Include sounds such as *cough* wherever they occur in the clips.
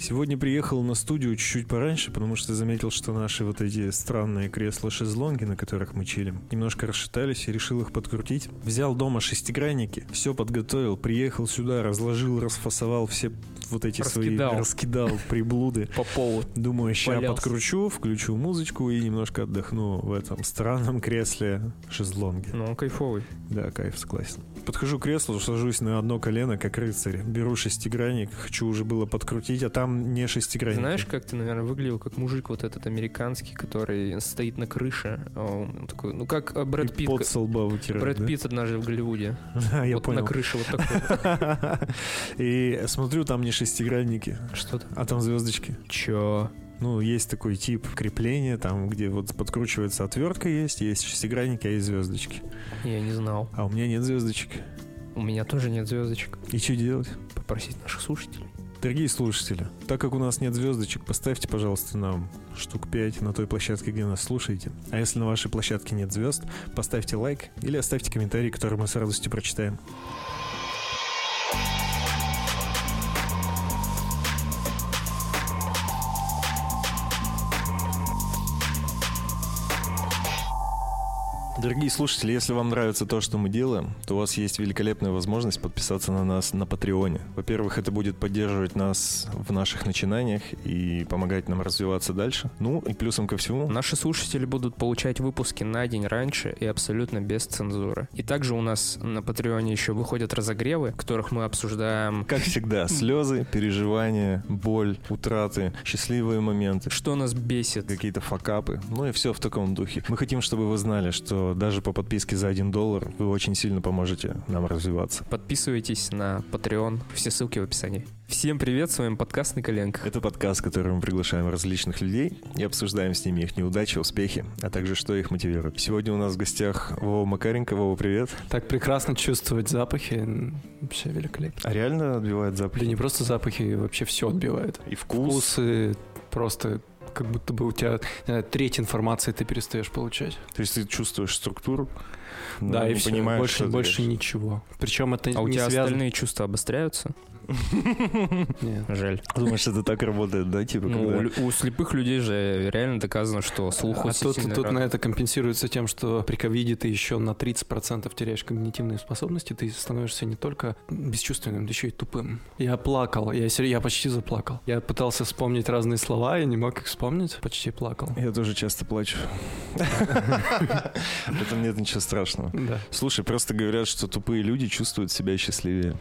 Сегодня приехал на студию чуть-чуть пораньше, потому что заметил, что наши вот эти странные кресла-шезлонги, на которых мы чилим, немножко расшатались и решил их подкрутить. Взял дома шестигранники, все подготовил, приехал сюда, разложил, расфасовал все вот эти Раскидал. свои... Раскидал приблуды. По полу. Думаю, Валялся. подкручу, включу музычку и немножко отдохну в этом странном кресле шезлонге. Ну, он кайфовый. Да, кайф, согласен. Подхожу к креслу, сажусь на одно колено, как рыцарь. Беру шестигранник, хочу уже было подкрутить, а там не шестигранник. Знаешь, как ты, наверное, выглядел как мужик вот этот американский, который стоит на крыше. а Он такой, ну как э, Брэд Питт. Под со лба вытирать, Брэд да? Питт однажды в Голливуде. Да, *laughs* я вот понял. на крыше вот такой. *laughs* И смотрю, там не шестигранники, Что то а там звездочки. Чё? Ну, есть такой тип крепления, там, где вот подкручивается отвертка есть, есть шестигранники, а есть звездочки. Я не знал. А у меня нет звездочек. У меня тоже нет звездочек. И что делать? Попросить наших слушателей. Дорогие слушатели, так как у нас нет звездочек, поставьте, пожалуйста, нам штук 5 на той площадке, где нас слушаете. А если на вашей площадке нет звезд, поставьте лайк или оставьте комментарий, который мы с радостью прочитаем. Дорогие слушатели, если вам нравится то, что мы делаем, то у вас есть великолепная возможность подписаться на нас на Патреоне. Во-первых, это будет поддерживать нас в наших начинаниях и помогать нам развиваться дальше. Ну и плюсом ко всему, Наши слушатели будут получать выпуски на день раньше и абсолютно без цензуры. И также у нас на Патреоне еще выходят разогревы, в которых мы обсуждаем, как всегда, слезы, переживания, боль, утраты, счастливые моменты, что нас бесит. какие-то факапы, ну и все в таком духе. Мы хотим, чтобы вы знали, что даже по подписке за 1 доллар вы очень сильно поможете нам развиваться. Подписывайтесь на Patreon, все ссылки в описании. Всем привет, с вами подкаст на коленках. Это подкаст, в котором мы приглашаем различных людей и обсуждаем с ними их неудачи, успехи, а также что их мотивирует. Сегодня у нас в гостях Вова Макаренко. Вова, привет. Так прекрасно чувствовать запахи. Вообще великолепно. А реально отбивает Да запахи? не просто запахи, вообще все отбивает. И вкус. Вкусы просто как будто бы у тебя знаю, треть информации ты перестаешь получать. То есть ты чувствуешь структуру, но да, и все, понимаешь, больше, больше ничего. Причем это А у не тебя связано... остальные чувства обостряются? Нет. Жаль. Думаешь, это так работает, да? Типа, Ну, когда- у, у слепых людей же реально доказано, что слух А тут, тут рад- на это компенсируется тем, что при ковиде ты еще на 30% теряешь когнитивные способности, ты становишься не только бесчувственным, ты еще и тупым. Я плакал, я, сер- я почти заплакал. Я пытался вспомнить разные слова, я не мог их вспомнить, почти плакал. Я тоже часто плачу. *laughs* В этом нет ничего страшного. Да. Слушай, просто говорят, что тупые люди чувствуют себя счастливее.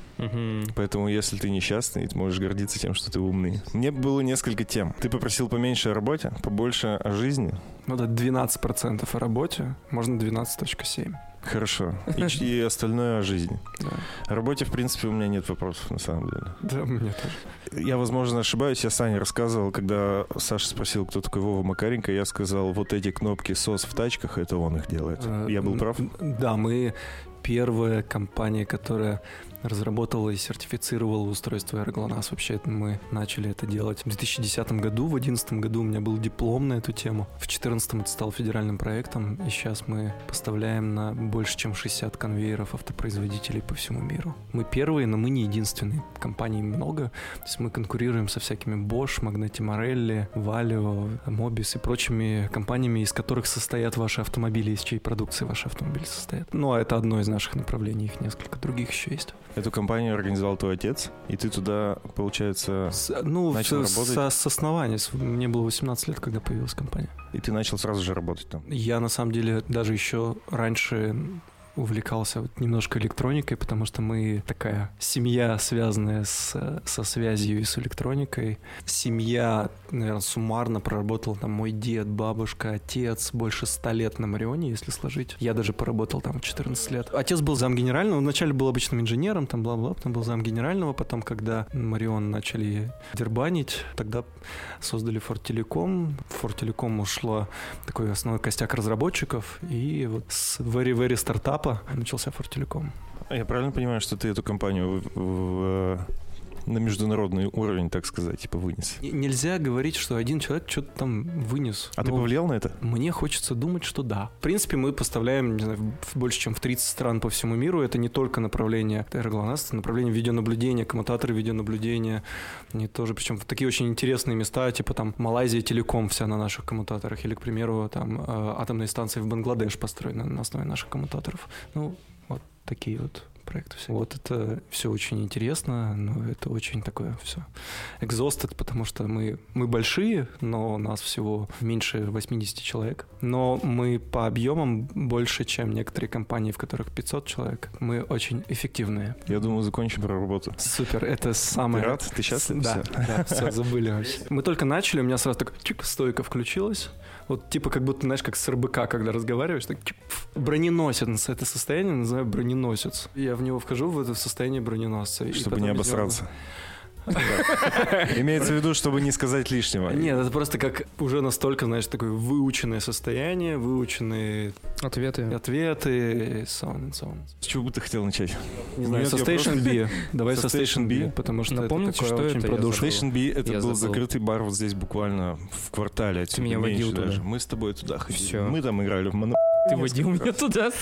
Поэтому, если ты несчастный, ты можешь гордиться тем, что ты умный. Мне было несколько тем. Ты попросил поменьше о работе, побольше о жизни. Ну да, 12% о работе, можно 12.7. Хорошо. *laughs* И, и остальное о жизни. Да. О работе, в принципе, у меня нет вопросов, на самом деле. да, мне тоже. Я, возможно, ошибаюсь. Я Сане рассказывал, когда Саша спросил, кто такой Вова Макаренко, я сказал, вот эти кнопки СОС в тачках, это он их делает. Э, Я был прав? Да, мы первая компания, которая разработала и сертифицировала устройство AirGLONASS. Вообще мы начали это делать в 2010 году. В 2011 году у меня был диплом на эту тему. В 2014 это стал федеральным проектом. И сейчас мы поставляем на больше, чем 60 конвейеров автопроизводителей по всему миру. Мы первые, но мы не единственные. Компаний много. То есть мы конкурируем со всякими Bosch, Magneti Marelli, Valio, Mobis и прочими компаниями, из которых состоят ваши автомобили, из чьей продукции ваши автомобили состоят. Ну, а это одно из наших направлений, их несколько других еще есть. Эту компанию организовал твой отец, и ты туда, получается, С- ну, Начал с, работать? со- с основания. Мне было 18 лет, когда появилась компания. и ты начал сразу же работать там. Я, на самом деле, даже еще раньше увлекался вот немножко электроникой, потому что мы такая семья, связанная с, со связью и с электроникой. Семья, наверное, суммарно проработал там мой дед, бабушка, отец больше ста лет на Марионе, если сложить. Я даже поработал там в 14 лет. Отец был зам генерального, вначале был обычным инженером, там бла-бла, потом был зам генерального, потом, когда Марион начали дербанить, тогда создали Фортелеком. Фортелеком ушло такой основной костяк разработчиков, и вот с very-very стартапа начался Фортелеком. А Я правильно понимаю, что ты эту компанию в- в- на международный уровень, так сказать, типа вынес? Нельзя говорить, что один человек что-то там вынес. А ты Ну, повлиял на это? Мне хочется думать, что да. В принципе, мы поставляем, не знаю, больше, чем в 30 стран по всему миру. Это не только направление ТР-ГЛОНАСС, это направление видеонаблюдения, коммутаторы видеонаблюдения. Они тоже, причем в такие очень интересные места, типа там Малайзия Телеком вся на наших коммутаторах, или, к примеру, там э, атомные станции в Бангладеш построены на основе наших коммутаторов. Ну, вот такие вот проекты все. Вот это все очень интересно, но это очень такое все exhausted, потому что мы, мы большие, но у нас всего меньше 80 человек. Но мы по объемам больше, чем некоторые компании, в которых 500 человек. Мы очень эффективные. Я думаю, закончим про работу. Супер, это самое... Ты рад? Ты счастлив? Да, все, забыли *laughs* вообще. Мы только начали, у меня сразу так чик, стойка включилась. Вот типа как будто, знаешь, как с РБК, когда разговариваешь, так пф. броненосец. Это состояние называю броненосец. Я в него вхожу в это состояние броненосца. Чтобы не него- обосраться. *laughs* Имеется в виду, чтобы не сказать лишнего. Нет, это просто как уже настолько, знаешь, такое выученное состояние, выученные Ответы. ответы, so on and so on. С чего бы ты хотел начать? Не знаю, со Station B. *laughs* Давай Со Station B, потому что Напомните, что очень это, забыл. Station B это был закрытый бар вот здесь буквально в квартале отсюда. меня водил туда. даже. Мы с тобой туда ходили. Мы там играли в моно... Ты водил меня туда. *laughs*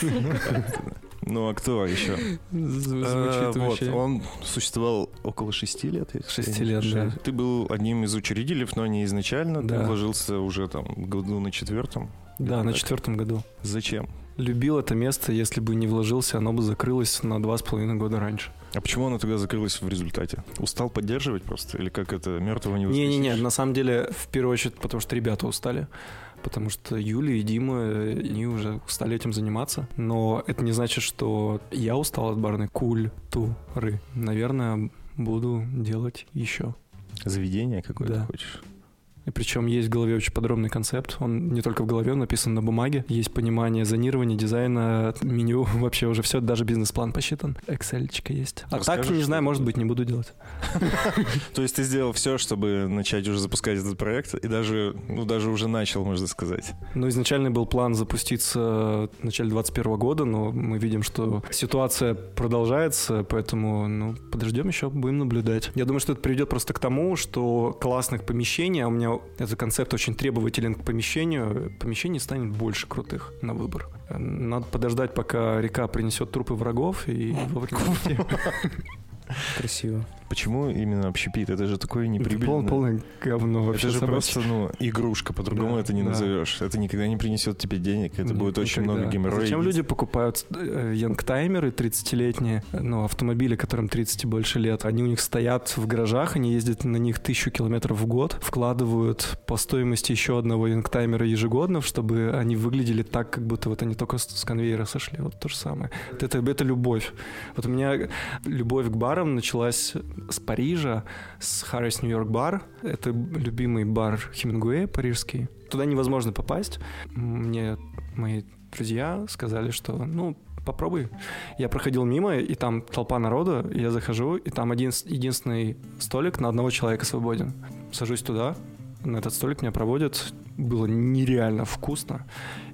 Ну а кто еще? Звучит Э, Вот, вообще. он существовал около шести лет. если Шести лет, да. Ты был одним из учредителей, но не изначально. Ты Да. вложился уже там году на четвертом. Да, на Так. четвертом году. Зачем? Любил это место, если бы не вложился, оно бы закрылось на два с половиной года раньше. А почему оно тогда закрылось в результате? Устал поддерживать просто? Или как это, мертвого не Не-не-не, на самом деле, в первую очередь, потому что ребята устали. Потому что Юля и Дима, они уже устали этим заниматься. Но это не значит, что я устал от барной культуры. Наверное, буду делать еще. Заведение какое-то Да. хочешь? И причем есть в голове очень подробный концепт. Он не только в голове, он написан на бумаге. Есть понимание зонирования, дизайна, меню, *laughs* вообще уже все, даже бизнес-план посчитан. Excel есть. А так, не знаю, может быть, не буду делать. *laughs* То есть ты сделал все, чтобы начать уже запускать этот проект, и даже, ну, даже уже начал, можно сказать. Ну, изначально был план запуститься в начале 2021 года, но мы видим, что ситуация продолжается, поэтому, ну, подождем еще, будем наблюдать. Я думаю, что это приведет просто к тому, что классных помещений, а у меня этот концепт очень требователен к помещению, помещений станет больше крутых на выбор. Надо подождать, пока река принесет трупы врагов и *laughs* вовремя. Красиво. Почему именно общепит? Это же такое Это неприбыльное. пол- полное говно вообще это же собачье. просто, ну, игрушка, по-другому Да, это не да. назовешь. Это никогда не принесет тебе денег, это Нет, будет очень никогда. много геморроя. Зачем люди покупают э, янгтаймеры 30-летние, ну, автомобили, которым 30 и больше лет? Они у них стоят в гаражах, они ездят на них тысячу километров в год, вкладывают по стоимости еще одного янгтаймера ежегодно, чтобы они выглядели так, как будто вот они только с, конвейера сошли. Вот то же самое. Это, это любовь. Вот у меня любовь к барам началась с Парижа, с New York Bar. Это любимый бар Хемингуэя парижский. Туда невозможно попасть. Мне мои друзья сказали, что, ну, попробуй. Я проходил мимо, и там толпа народу, и я захожу, и там один, единственный столик на одного человека свободен. Сажусь туда, на этот столик меня проводят. Было нереально вкусно.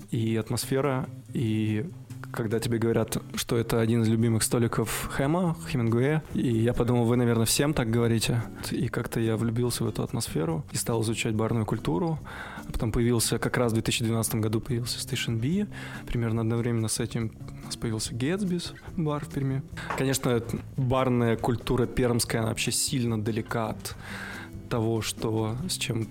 И атмосфера, и когда тебе говорят, что это один из любимых столиков Хэма, Хемингуэя, и я подумал, вы, наверное, всем так говорите. И как-то я влюбился в эту атмосферу и стал изучать барную культуру. А потом появился, как раз в 2012 году появился Station B. Примерно одновременно с этим у нас появился Гетсбис, бар в Перми. Конечно, барная культура пермская, она вообще сильно далека от того, что с чем,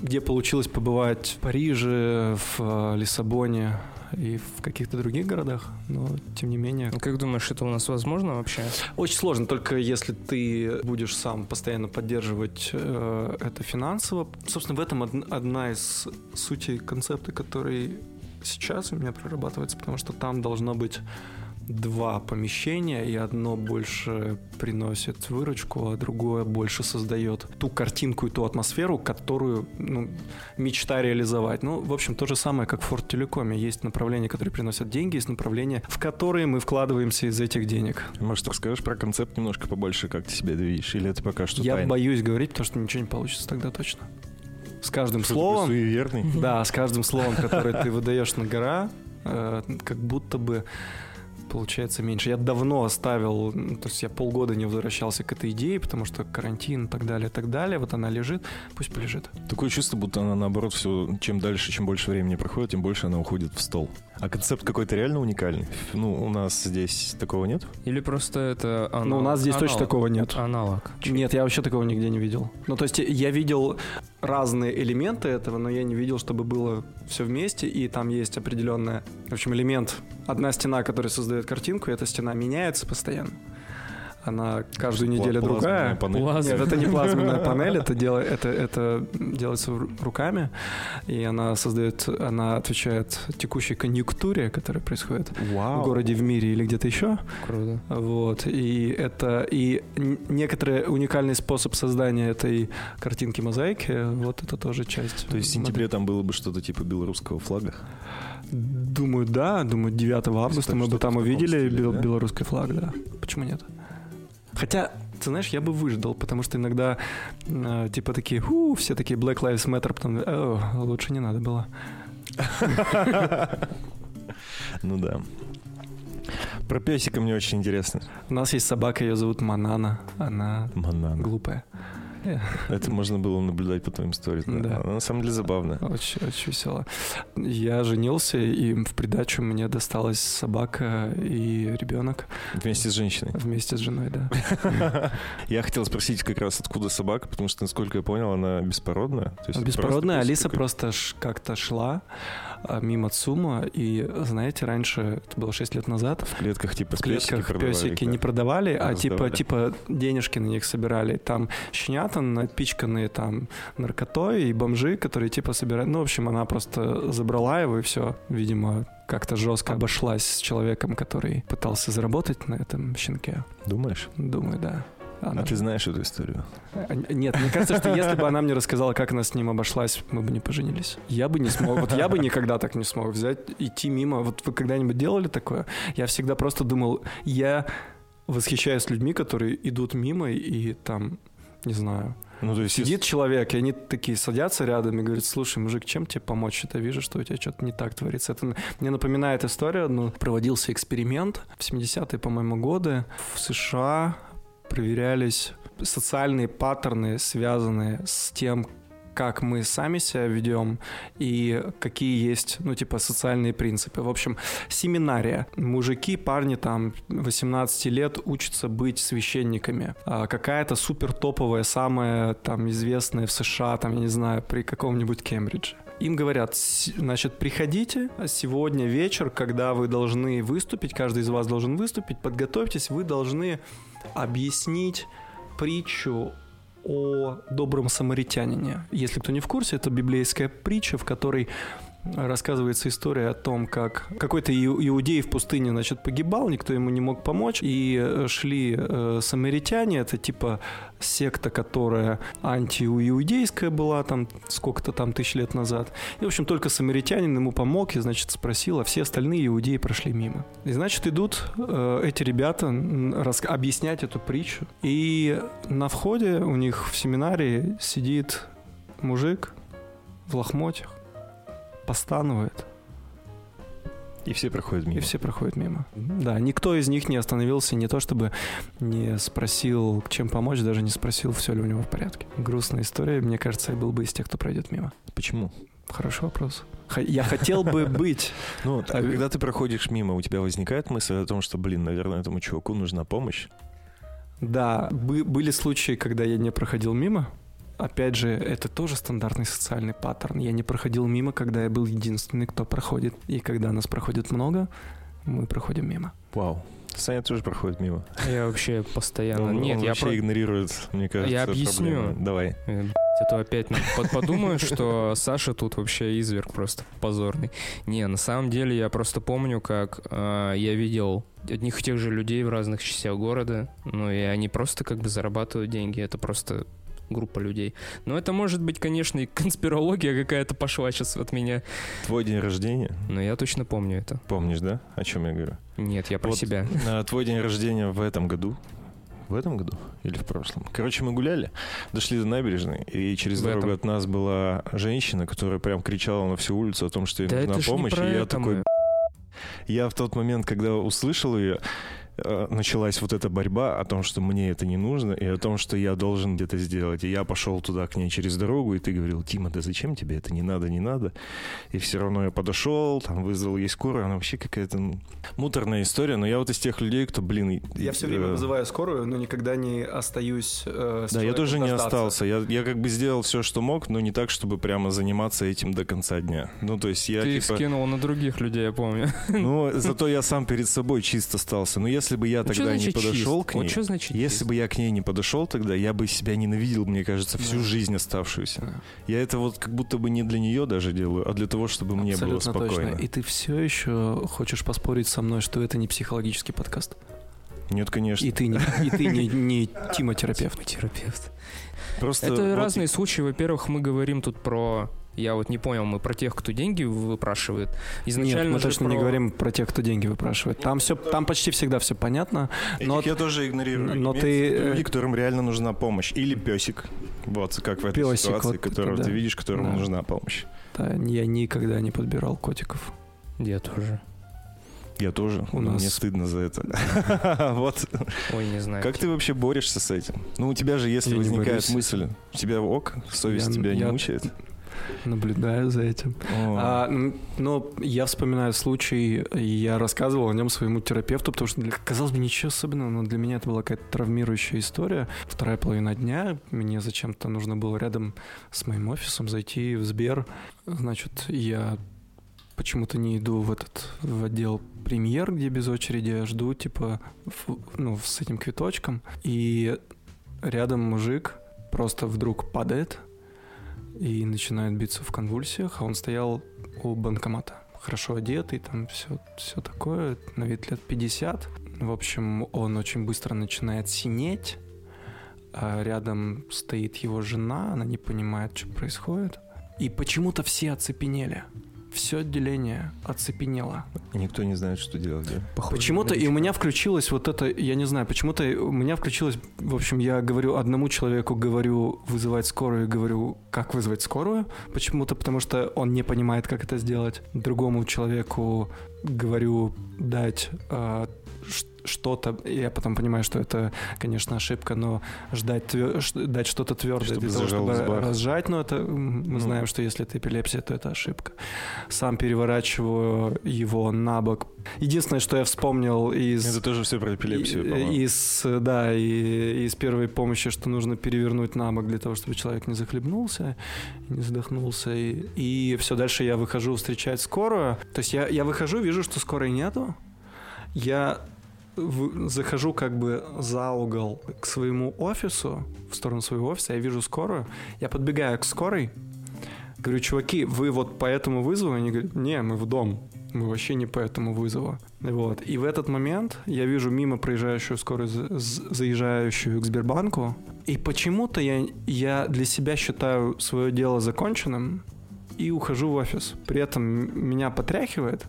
где получилось побывать в Париже, в э, Лиссабоне и в каких-то других городах, но тем не менее Ну, Как думаешь, это у нас возможно вообще? очень сложно, только если ты будешь сам постоянно поддерживать э, это финансово. Собственно, в этом од- одна из сутей концепта, который сейчас у меня прорабатывается, потому что там должно быть два помещения, и одно больше приносит выручку, а другое больше создает ту картинку и ту атмосферу, которую ну, мечта реализовать. Ну, в общем, то же самое, как в Форт Телекоме. Есть направления, которые приносят деньги, есть направления, в которые мы вкладываемся из этих денег. Может, расскажешь про концепт немножко побольше, как ты себя видишь? Или это пока что Я тайна? боюсь говорить, потому что ничего не получится тогда точно. С каждым Что словом, суеверный? да, с каждым словом, которое ты выдаешь на гора, э, как будто бы получается меньше. Я давно оставил, то есть я полгода не возвращался к этой идее, потому что карантин и так далее, и так далее. Вот она лежит, пусть полежит. Такое чувство, будто она наоборот все, чем дальше, чем больше времени проходит, тем больше она уходит в стол. А концепт какой-то реально уникальный. Ну, у нас здесь такого нет? Или просто это аналог? Ну, у нас здесь аналог. точно такого нет. Аналог. Нет, я вообще такого нигде не видел. Ну, то есть я видел разные элементы этого, но я не видел, чтобы было все вместе, и там есть определенная, в общем, элемент. Одна стена, которая создает картинку, и эта стена меняется постоянно. Она каждую неделю Пла- другая. панель. Плазма. Нет, это не плазменная панель, это, дело, это, это делается ру- руками, и она создает, она отвечает текущей конъюнктуре, которая происходит Вау. в городе, в мире или где-то еще. Круто. Вот, и это, и некоторый уникальный способ создания этой картинки мозаики, вот это тоже часть. То есть в сентябре там было бы что-то типа белорусского флага? Думаю, да, думаю, 9 августа мы бы там увидели стиле, бел- да? белорусский флаг, да. Почему нет? Хотя, ты знаешь, я бы выждал, потому что иногда э, типа такие, «Ху», все такие Black Lives Matter, потом, «О, лучше не надо было. Ну да. Про песика мне очень интересно. У нас есть собака, ее зовут Манана, она Манан. глупая. *laughs* Это можно было наблюдать по твоим сторис. Да. Да. Она на самом деле забавно. Очень, очень весело. Я женился, и в придачу мне досталась собака и ребенок Вместе с женщиной. вместе с женой, да. *laughs* Я хотел спросить как раз, откуда собака, потому что, насколько я понял, она беспородная. Беспородная Алиса просто как-то шла мимо ЦУМа, и, знаете, раньше, это было 6 лет назад, В клетках типа в песики клетках продавали, песики да. не продавали, а типа, Раздавали. типа денежки на них собирали. Там щенята напичканные там наркотой и бомжи, которые типа собирают. Ну, в общем, она просто забрала его и все. Видимо, как-то жестко обошлась с человеком, который пытался заработать на этом щенке. Думаешь? Думаю, да. Она А ты знаешь эту историю? А, Нет, мне кажется, что если бы она мне рассказала, как она с ним обошлась, мы бы не поженились. Я бы не смог. Вот я бы никогда так не смог взять, идти мимо. Вот вы когда-нибудь делали такое? Я всегда просто думал, я восхищаюсь людьми, которые идут мимо и там, не знаю, Ну, то есть... сидит человек, и они такие садятся рядом и говорят, слушай, мужик, чем тебе помочь? Это вижу, что у тебя что-то не так творится. Это мне напоминает историю одну. Проводился эксперимент в 70-е, по-моему, годы в США проверялись социальные паттерны, связанные с тем, как мы сами себя ведем и какие есть, ну, типа, социальные принципы. В общем, семинария. Мужики, парни там 18 лет учатся быть священниками. А какая-то супер топовая, самая там известная в США, там, я не знаю, при каком-нибудь Кембридже. Им говорят, «С- значит, приходите сегодня вечер, когда вы должны выступить, каждый из вас должен выступить, подготовьтесь, вы должны объяснить притчу о добром самаритянине. Если кто не в курсе, это библейская притча, в которой рассказывается история о том, как какой-то иу- иудей в пустыне, значит, погибал, никто ему не мог помочь, и э, шли э, самаритяне, это типа секта, которая антииудейская была там сколько-то там тысяч лет назад. И, в общем, только самаритянин ему помог и, значит, спросил, а все остальные иудеи прошли мимо. И, значит, идут э, эти ребята рас- объяснять эту притчу. И на входе у них в семинарии сидит мужик в лохмотьях, постанывает, И все проходят мимо. и все проходят мимо. Да, никто из них не остановился, не то чтобы не спросил, чем помочь, даже не спросил, все ли у него в порядке. Грустная история, мне кажется, я был бы из тех, кто пройдет мимо. Почему? Хороший вопрос. Я хотел бы *laughs* быть. Ну, А- когда ты проходишь мимо, у тебя возникает мысль о том, что, блин, наверное, этому чуваку нужна помощь? Да, бы- были случаи, когда я не проходил мимо. Опять же, это тоже стандартный социальный паттерн. Я не проходил мимо, когда я был единственный, кто проходит. И когда нас проходит много, мы проходим мимо. Вау. Саня тоже проходит мимо. Я вообще постоянно... Он, Нет, он я вообще про- игнорирует, мне кажется, Я объясню. проблемы. Давай. Э, А то опять нам под- подумают, что Саша тут вообще изверг просто позорный. Не, на самом деле я просто помню, как э, я видел одних и тех же людей в разных частях города, ну и они просто как бы зарабатывают деньги, это просто группа людей. Но это может быть, конечно, и конспирология какая-то пошла сейчас от меня, Твой день рождения, но я точно помню это. помнишь, да? О чем я говорю? Нет, я про Вот. себя. А, Твой день рождения в этом году. В этом году или в прошлом? Короче, мы гуляли, дошли до набережной, и через В дорогу этом. от нас была женщина, которая прям кричала на всю улицу о том, что ей Да нужна помощь. и я это такой, мы. Я в тот момент, когда услышал ее, э, началась вот эта борьба о том, что мне это не нужно, и о том, что я должен где-то сделать. И я пошел туда к ней через дорогу, и ты говорил, Тима, да зачем тебе это? Не надо, не надо. И все равно я подошел, там вызвал ей скорую, она вообще какая-то ну, муторная история, но я вот из тех людей, кто, блин... Я все время э, вызываю скорую, но никогда не остаюсь э, Да, я тоже не остался. Я, я как бы сделал все, что мог, но не так, чтобы прямо заниматься этим до конца дня. Ну, то есть я Ты их типа... скинул на других людей, я помню. Ну, *laughs* зато я сам перед собой чист остался. Но если бы я чё тогда не значит подошел чист? к ней, Вот что значит если чист? бы я к ней не подошел тогда, я бы себя ненавидел, мне кажется, всю Да. жизнь оставшуюся. Да. Я это вот как будто бы не для нее даже делаю, а для того, чтобы мне было Абсолютно спокойно. точно. И ты все еще хочешь поспорить со мной, что это не психологический подкаст. Нет, конечно. И ты не, и ты не, не *laughs* тимотерапевт. Терапевт. Просто Это вот разные случаи. Во-первых, мы говорим тут про... Я вот не понял, мы про тех, кто деньги выпрашивает. Изначально Нет, мы точно не про- говорим про тех, кто деньги выпрашивает. Там все, там почти всегда все понятно. Этих но- я тоже игнорирую. но ты, виду э, Люди, которым реально нужна помощь. Или песик. Вот как в этой Пёсик, ситуации, вот которого ты видишь, которому Да. нужна помощь. Да, я никогда не подбирал котиков. Я тоже. Я тоже. У но нас- Мне стыдно за это. *laughs* Вот. Ой, не знаю. Как ты вообще борешься с этим? Ну, у тебя же, если Я не возникает мысль, у тебя ок, совесть Я- тебя не я- мучает? Наблюдаю за этим. О. А, но я вспоминаю случай, я рассказывал о нем своему терапевту, потому что, для- казалось бы, ничего особенного, но для меня это была какая-то травмирующая история. Вторая половина дня, мне зачем-то нужно было рядом с моим офисом зайти в Сбер. Значит, я почему-то не иду в этот в отдел премьер, где без очереди я жду, типа, в- ну, с этим квиточком. И рядом мужик просто вдруг падает и начинает биться в конвульсиях, а он стоял у банкомата. Хорошо одетый, там все, все такое, на вид лет 50. В общем, он очень быстро начинает синеть, а рядом стоит его жена, она не понимает, что происходит. И почему-то все оцепенели. Все отделение оцепенело. Никто не знает, что делать, да? Похоже, Почему-то и у меня включилось вот это, я не знаю, почему-то у меня включилось, в общем, я говорю одному человеку, говорю вызывать скорую, говорю, как вызвать скорую, почему-то, потому что он не понимает, как это сделать. Другому человеку говорю дать ш- что-то, я потом понимаю, что это, конечно, ошибка, но ждать ш- дать что-то твердое Чтобы для того, чтобы взбах. разжать, но это м, мы Ну. знаем, что если это эпилепсия, то это ошибка. Сам переворачиваю его на бок. Единственное, что я вспомнил из... Это тоже все про эпилепсию, по-моему. из, да, и из первой помощи, что нужно перевернуть на бок для того, чтобы человек не захлебнулся, не задохнулся. И, и все, дальше я выхожу встречать скорую. То есть я, я выхожу, вижу, что скорой нету. Я захожу как бы за угол к своему офису, в сторону своего офиса, я вижу скорую. Я подбегаю к скорой, говорю, чуваки, вы вот по этому вызову? Они говорят, не, мы в дом. Мы вообще не по этому вызову. Вот. И в этот момент я вижу мимо проезжающую скорую, заезжающую к Сбербанку. И почему-то я, я для себя считаю свое дело законченным и ухожу в офис. При этом меня потряхивает.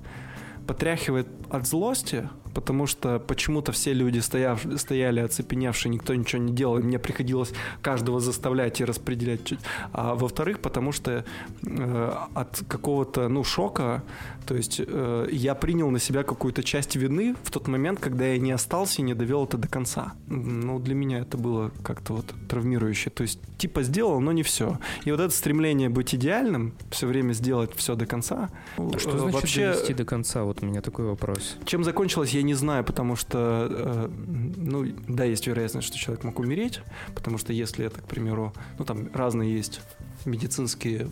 Потряхивает от злости, потому что почему-то все люди стояв, стояли оцепеневшие, никто ничего не делал, и мне приходилось каждого заставлять и распределять. А во-вторых, потому что э, от какого-то, ну, шока, то есть э, я принял на себя какую-то часть вины в тот момент, когда я не остался и не довел это до конца. Ну, для меня это было как-то вот травмирующе. То есть, типа, сделал, но не все. И вот это стремление быть идеальным, все время сделать все до конца. А что э, значит вообще, довести до конца? Вот у меня такой вопрос. чем закончилось, я не знаю, потому что, э, ну, да, есть вероятность, что человек мог умереть, потому что если это, к примеру, ну, там разные есть медицинские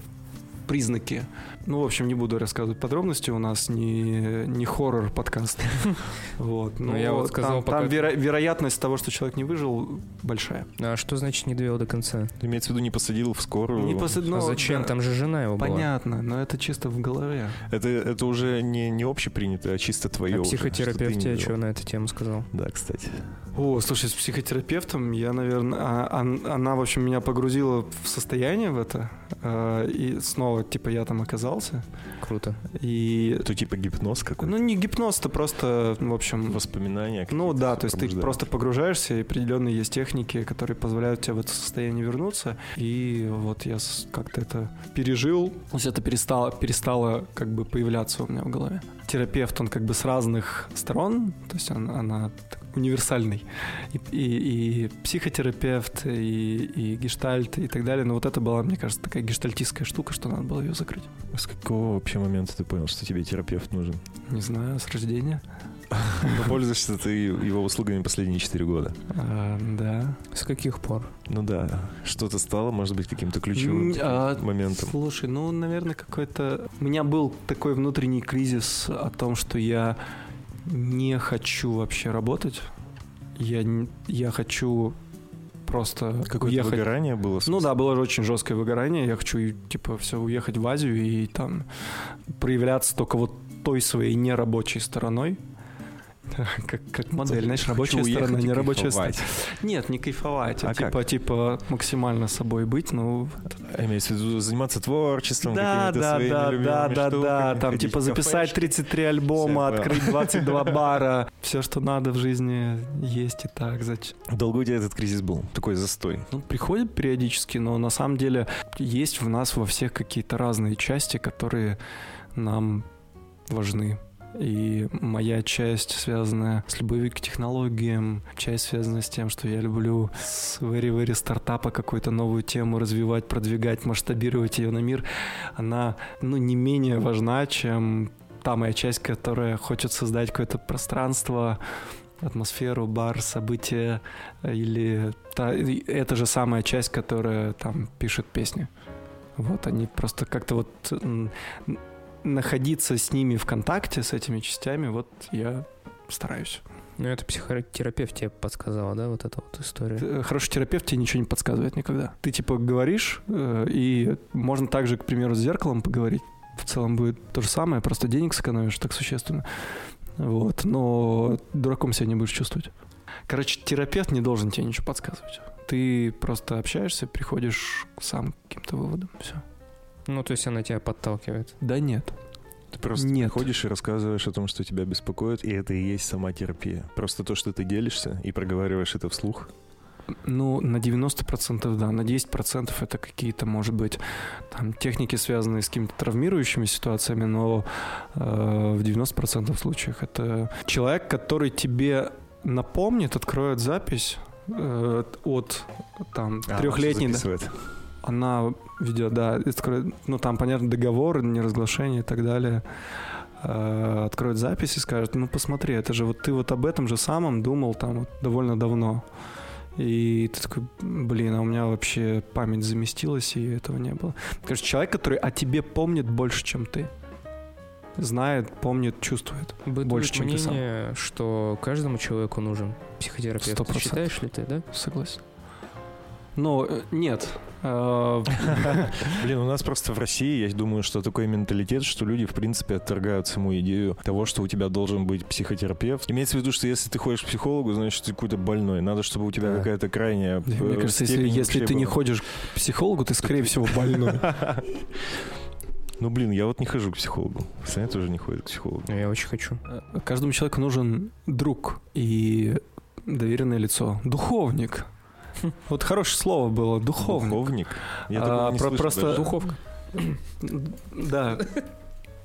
признаки. Ну, в общем, не буду рассказывать подробности, у нас не, не хоррор-подкаст. *laughs* Вот. Ну, но я вот сказал, там, пока- там веро- вероятность того, что человек не выжил, большая. А что значит не довел до конца? Имеется в виду, не посадил в скорую. Не посад- ну, а зачем? да, Там же жена его была. Понятно, но это чисто в голове. Это, это уже не, не общепринятое, а чисто твое. А психотерапевт тебе что на эту тему сказал? Да, кстати. О, слушай, с психотерапевтом я, наверное, а- он- она, в общем, меня погрузила в состояние в это. Э, и снова, типа, я там оказался. Круто. И, Это типа гипноз какой-то. ну, не гипноз, это просто, в общем, Воспоминания. Ну да, то есть ты просто погружаешься, и определенные есть техники, которые позволяют тебе в это состояние вернуться. И вот я как-то это пережил. То есть это перестало, перестало как бы появляться у меня в голове. Терапевт, он как бы с разных сторон, то есть он- она универсальный. И, и- и психотерапевт, и, и гештальт, и так далее. Но вот это была, мне кажется, такая гештальтистская штука, что надо было ее закрыть. С какого вообще момента ты понял, что тебе терапевт нужен? Не знаю, с рождения. Пользуешься ты его услугами последние 4 года. А, да. С каких пор? Ну да, что-то стало, может быть, каким-то ключевым а, моментом. Слушай, ну, наверное, какой-то... У меня был такой внутренний кризис о том, что я не хочу вообще работать. Я, я хочу просто Какое-то уехать. выгорание было? Ну да, было же очень жесткое выгорание. Я хочу, типа, все уехать в Азию и там проявляться только вот той своей нерабочей стороной. *laughs* Как, как модель, знаешь, рабочая уехать сторона, не рабочая сторона. *laughs* Нет, не кайфовать, а, А типа, как? типа максимально собой быть, ну, А Имеется в виду заниматься творчеством, Да, да, да, да, да, да, там типа записать кафешки. 33 альбома, Всё, открыть 22 *laughs* бара, все, что надо в жизни, есть и так. Зачем? Долго у тебя этот кризис был? Такой застой. Ну, приходит периодически, но на самом деле есть в нас во всех какие-то разные части, которые нам важны. И моя часть, связанная с любовью к технологиям, часть, связанная с тем, что я люблю с very-very стартапа какую-то новую тему развивать, продвигать, масштабировать ее на мир, она, ну, не менее важна, чем та моя часть, которая хочет создать какое-то пространство, атмосферу, бар, события, или та, и эта же самая часть, которая там пишет песни. Вот они просто как-то вот находиться с ними в контакте, с этими частями, вот я стараюсь. Ну, это психотерапевт тебе подсказала, да, вот эта вот история? Э, Хороший терапевт тебе ничего не подсказывает никогда. Ты типа говоришь, э, и можно также, к примеру, с зеркалом поговорить. В целом будет то же самое, просто денег сэкономишь так существенно. Вот, но дураком себя не будешь чувствовать. Короче, терапевт не должен тебе ничего подсказывать. Ты просто общаешься, приходишь сам к каким-то выводам. Все. Ну, то есть она тебя подталкивает. Да нет. Ты просто Нет. ходишь и рассказываешь о том, что тебя беспокоит, и это и есть сама терапия. Просто то, что ты делишься и проговариваешь это вслух. Ну, на 90% да, на 10% это какие-то, может быть, там, техники, связанные с какими-то травмирующими ситуациями, но э, в 90% случаев это человек, который тебе напомнит, откроет запись э, от там А, трехлетней, записывает. Она ведет, да, откроет, ну там, понятно, договор, неразглашение и так далее, Э, откроет запись и скажет, ну посмотри, это же вот ты вот об этом же самом думал там вот довольно давно. И ты такой, блин, а у меня вообще память заместилась, и этого не было. Кажется, человек, который о тебе помнит больше, чем ты. Знает, помнит, чувствует. Бытует Больше, чем ты сам. мнение, что каждому человеку нужен психотерапевт. Сто процентов. Считаешь ли ты, да? Согласен. Но э, нет. Э, *laughs* Блин, у нас просто в России, я думаю, что такой менталитет, что люди, в принципе, отторгают саму идею того, что у тебя должен быть психотерапевт. Имеется в виду, что если ты ходишь к психологу, значит, ты какой-то больной. Надо, чтобы у тебя Да. какая-то крайняя Мне э, кажется, если, ты не ходишь к психологу, ты, скорее всего, больной. *laughs* Ну, блин, я вот не хожу к психологу. Саня тоже не ходит к психологу. Я очень хочу. Каждому человеку нужен друг и доверенное лицо. Духовник. *laughs* Вот хорошее слово было, духовник. Духовник? Я А, не про- слышал просто- даже. Духовка. *clears throat* Да.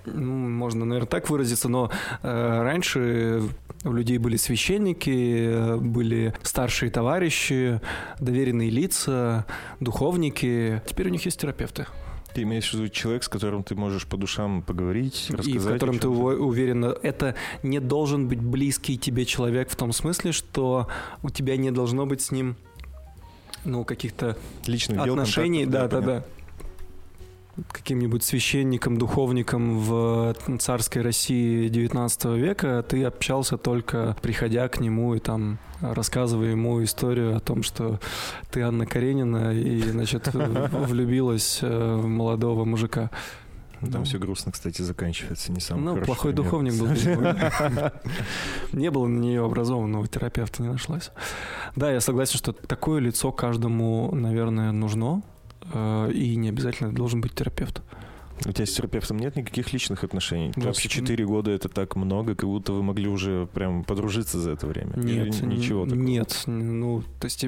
Ну, можно, наверное, так выразиться, но э, раньше у людей были священники, были старшие товарищи, доверенные лица, духовники. Теперь у них есть терапевты. Ты имеешь в виду человек, с которым ты можешь по душам поговорить, и рассказать? в о котором ты уверен, это не должен быть близкий тебе человек в том смысле, что у тебя не должно быть с ним ну, каких-то Личных дел, отношений, да, контактов, да, да. Каким-нибудь священником, духовником в царской России 19 века ты общался только приходя к нему и там рассказывая ему историю о том, что ты Анна Каренина и, значит, *laughs* влюбилась э, в молодого мужика. Там Ну. все грустно, кстати, заканчивается. Не самый Ну, плохой пример. духовник был. *laughs* Не было на нее образованного терапевта, не нашлось. Да, я согласен, что такое лицо каждому, наверное, нужно. э, и не обязательно должен быть терапевт. У тебя с терапевтом нет никаких личных отношений? Да, почему? 4 года это так много, как будто вы могли уже прям подружиться за это время. Или Нет, ничего н- такого. Нет, ну, то есть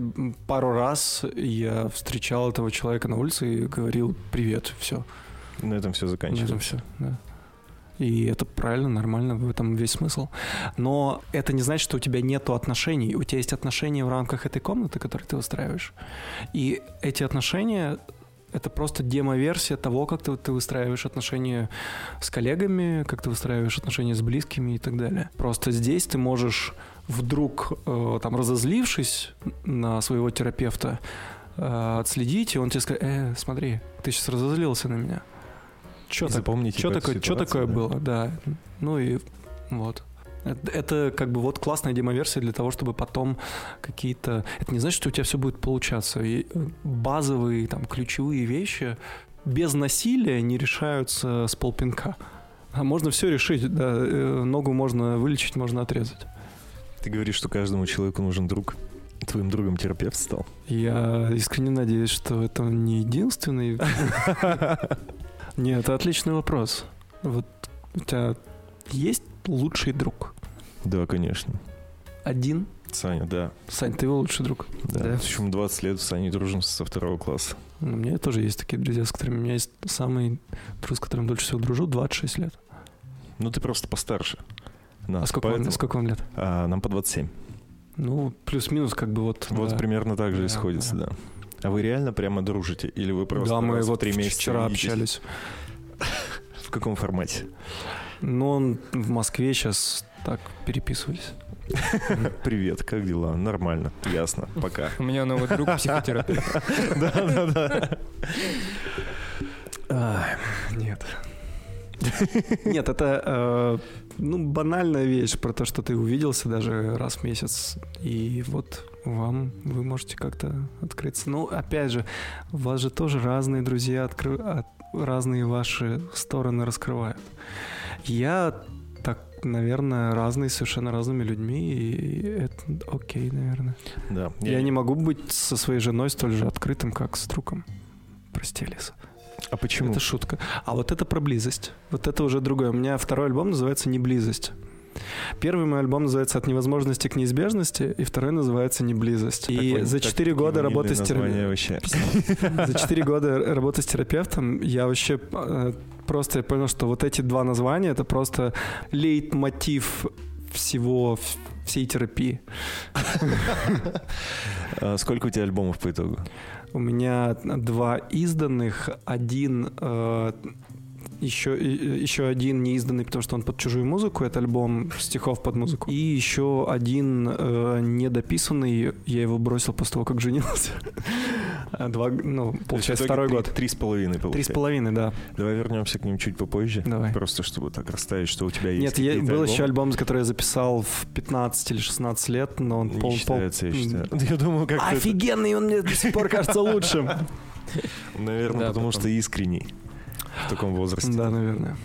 пару раз я встречал этого человека на улице и говорил «привет», все. На этом все На этом заканчивается. все, да. И это правильно, нормально, в этом весь смысл. Но это не значит, что у тебя нету отношений. У тебя есть отношения в рамках этой комнаты, которые ты устраиваешь. И эти отношения это просто демо-версия того, как ты, ты выстраиваешь отношения с коллегами, как ты выстраиваешь отношения с близкими и так далее. Просто здесь ты можешь вдруг, э, там, разозлившись на своего терапевта, э, отследить, и он тебе скажет, э, смотри, ты сейчас разозлился на меня. Что запомните Что такое, что такое да. было, да. Ну и вот. Это, это как бы вот классная демоверсия для того, чтобы потом какие-то... Это не значит, что у тебя все будет получаться. И э, базовые, там, ключевые вещи без насилия не решаются с полпинка. А можно все решить, да. э, Ногу можно вылечить, можно отрезать. Ты говоришь, что каждому человеку нужен друг. Твоим другом терапевт стал. Я искренне надеюсь, что это не единственный. *laughs* Нет, это отличный вопрос. Вот у тебя есть лучший друг? Да, конечно. Один? Саня, да. Сань, ты его лучший друг. Да. Да. Причем 20 лет с Саней дружим со второго класса. У меня тоже есть такие друзья, с которыми у меня есть самый друг, с которым дольше всего дружу, 26 лет. Ну, ты просто постарше. Нас, а сколько вам, поэтому- сколько вам лет? А, нам по 27. Ну, плюс-минус, как бы вот. Вот да. примерно так же Да, и сходится, да. да. А вы реально прямо дружите? Или вы просто да, мы вот три месяца вчера видитесь? общались. В каком формате? Но он в Москве сейчас так переписывались. Привет, как дела? Нормально, ясно, пока. У меня новый друг психотерапевт. *laughs* Да-да-да. Ай, Нет. Нет, это э, ну, банальная вещь про то, что ты увиделся даже раз в месяц, и вот вам вы можете как-то открыться. Ну, опять же, у вас же тоже разные друзья, откры- от- разные ваши стороны раскрывают. Я так, наверное, разные, совершенно разными людьми, и это окей, наверное. Да. Я, не могу быть со своей женой столь же открытым, как с другом. Прости, Лиса. А почему? Это шутка. А вот это про близость. Вот это уже другое. У меня второй альбом называется «Не близость». Первый мой альбом называется «От невозможности к неизбежности», и второй называется «Не близость». И за так- 4 года работы с терапевтом... *laughs* За 4 года работы с терапевтом я вообще э, просто понял, что вот эти два названия — это просто лейтмотив всего, всей терапии. *laughs* А Сколько у тебя альбомов по итогу? У меня два изданных, один э, еще, и- еще один неизданный, потому что он под чужую музыку, это альбом стихов под музыку. И еще один э, недописанный, я его бросил после того, как женился. *laughs* Два, ну, получается, второй год. Три с половиной Три с получается. половиной, да. Давай вернемся к ним чуть попозже. Давай. Просто чтобы так расставить, что у тебя есть. Нет, я, был еще альбомы. альбом, который я записал в 15 или 16 лет, но он Не пол- пол- считается, я считаю. *laughs* Я думаю, как Офигенный, он мне до сих пор кажется лучшим. Наверное, Да, потому потом. что искренний в таком возрасте. Да, наверное.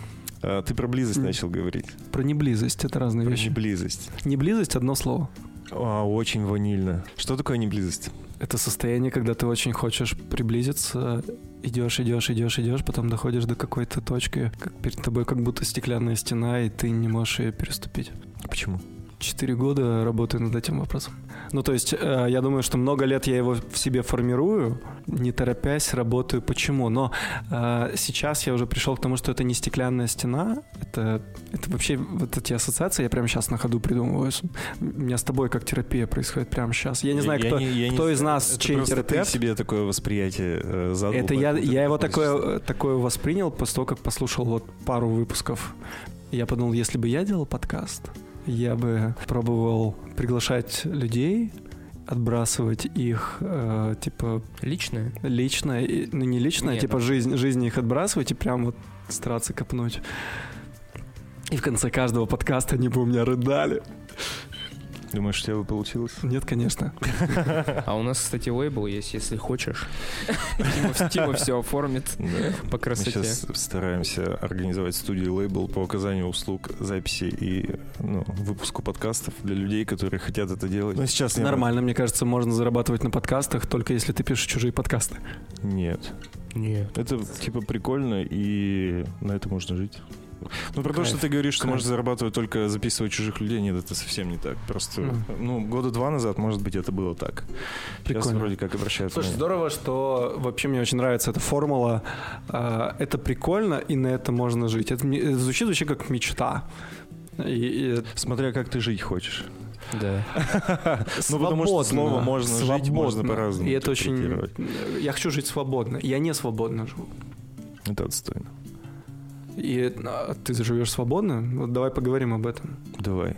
А, Ты про близость начал говорить. Про неблизость, это разные Про вещи. неблизость. Неблизость — одно слово. А, очень ванильно. Что такое неблизость? Это состояние, когда ты очень хочешь приблизиться, идешь, идешь, идешь, идешь, потом доходишь до какой-то точки, как перед тобой как будто стеклянная стена, и ты не можешь ее переступить. Почему? Четыре года работаю над этим вопросом. Ну, то есть, э, я думаю, что много лет я его в себе формирую, не торопясь, работаю. Почему? Но э, сейчас я уже пришел к тому, что это не стеклянная стена, это, это вообще вот эти ассоциации я прямо сейчас на ходу придумываю. У меня с тобой как терапия происходит прямо сейчас. Я не знаю, кто, я кто из знаю. нас Это чей терапевт. Ты себе такое восприятие э, задал. Это я, я его такое, такое воспринял после того, как послушал вот пару выпусков. Я подумал, если бы я делал подкаст, я бы пробовал приглашать людей, отбрасывать их, э, типа, Личное? личное, и- ну не личное, Нет, типа ну. жизнь, жизнь их отбрасывать и прям вот стараться копнуть. И в конце каждого подкаста они бы у меня рыдали. Думаешь, у тебя бы получилось? Нет, конечно. А у нас, кстати, лейбл есть, если хочешь. Тима, все оформит по Мы красоте. сейчас стараемся организовать студию лейбл по оказанию услуг записи и ну, выпуску подкастов для людей, которые хотят это делать. Но сейчас Нормально, мне кажется, можно зарабатывать на подкастах, только если ты пишешь чужие подкасты. Нет. Нет. Это типа прикольно, и на это можно жить. Ну, про то, Кайф, что ты говоришь, что кайф. можно зарабатывать только записывая чужих людей, нет, это совсем не так. Просто, Мгм. ну, года два назад, может быть, это было так. Сейчас Прикольно. вроде как обращают Слушай, внимание. здорово, что вообще мне очень нравится эта формула. А, Это прикольно, и на это можно жить. Это, звучит вообще как мечта. И- и Смотря как ты жить хочешь. Да. *laughs* Ну, потому что свободно, слово «можно жить» можно свободно. по-разному И это очень... Я хочу жить свободно. Я не свободно живу. Это отстойно. И а, ты живешь свободно? Вот давай поговорим об этом. Давай.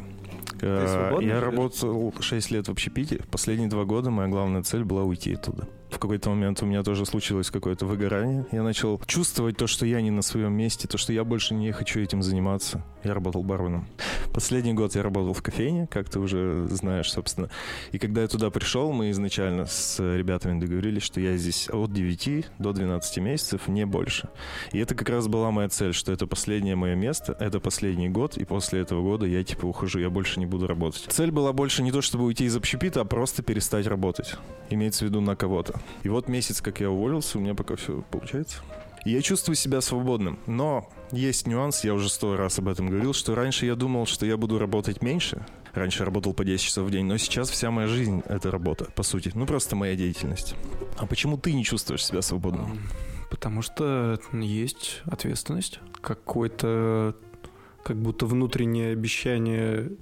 Э, свободно Я живешь? работал 6 лет в общепите. Последние два года моя главная цель была уйти оттуда. В какой-то момент у меня тоже случилось какое-то выгорание. Я начал чувствовать то, что я не на своем месте, то, что я больше не хочу этим заниматься. Я работал барменом. Последний год я работал в кофейне, как ты уже знаешь, собственно. И когда я туда пришел, мы изначально с ребятами договорились, что я здесь от 9 до 12 месяцев, не больше. И это как раз была моя цель, что это последнее мое место, это последний год, и после этого года я типа ухожу, я больше не буду работать. Цель была больше не то, чтобы уйти из общепита, а просто перестать работать. Имеется в виду на кого-то. И вот месяц, как я уволился, у меня пока все получается. Я чувствую себя свободным, но есть нюанс, я уже сто раз об этом говорил, что раньше я думал, что я буду работать меньше. Раньше работал по 10 часов в день, но сейчас вся моя жизнь — это работа, по сути. Ну, просто моя деятельность. А почему ты не чувствуешь себя свободным? Потому что есть ответственность. Какое-то как будто внутреннее обещание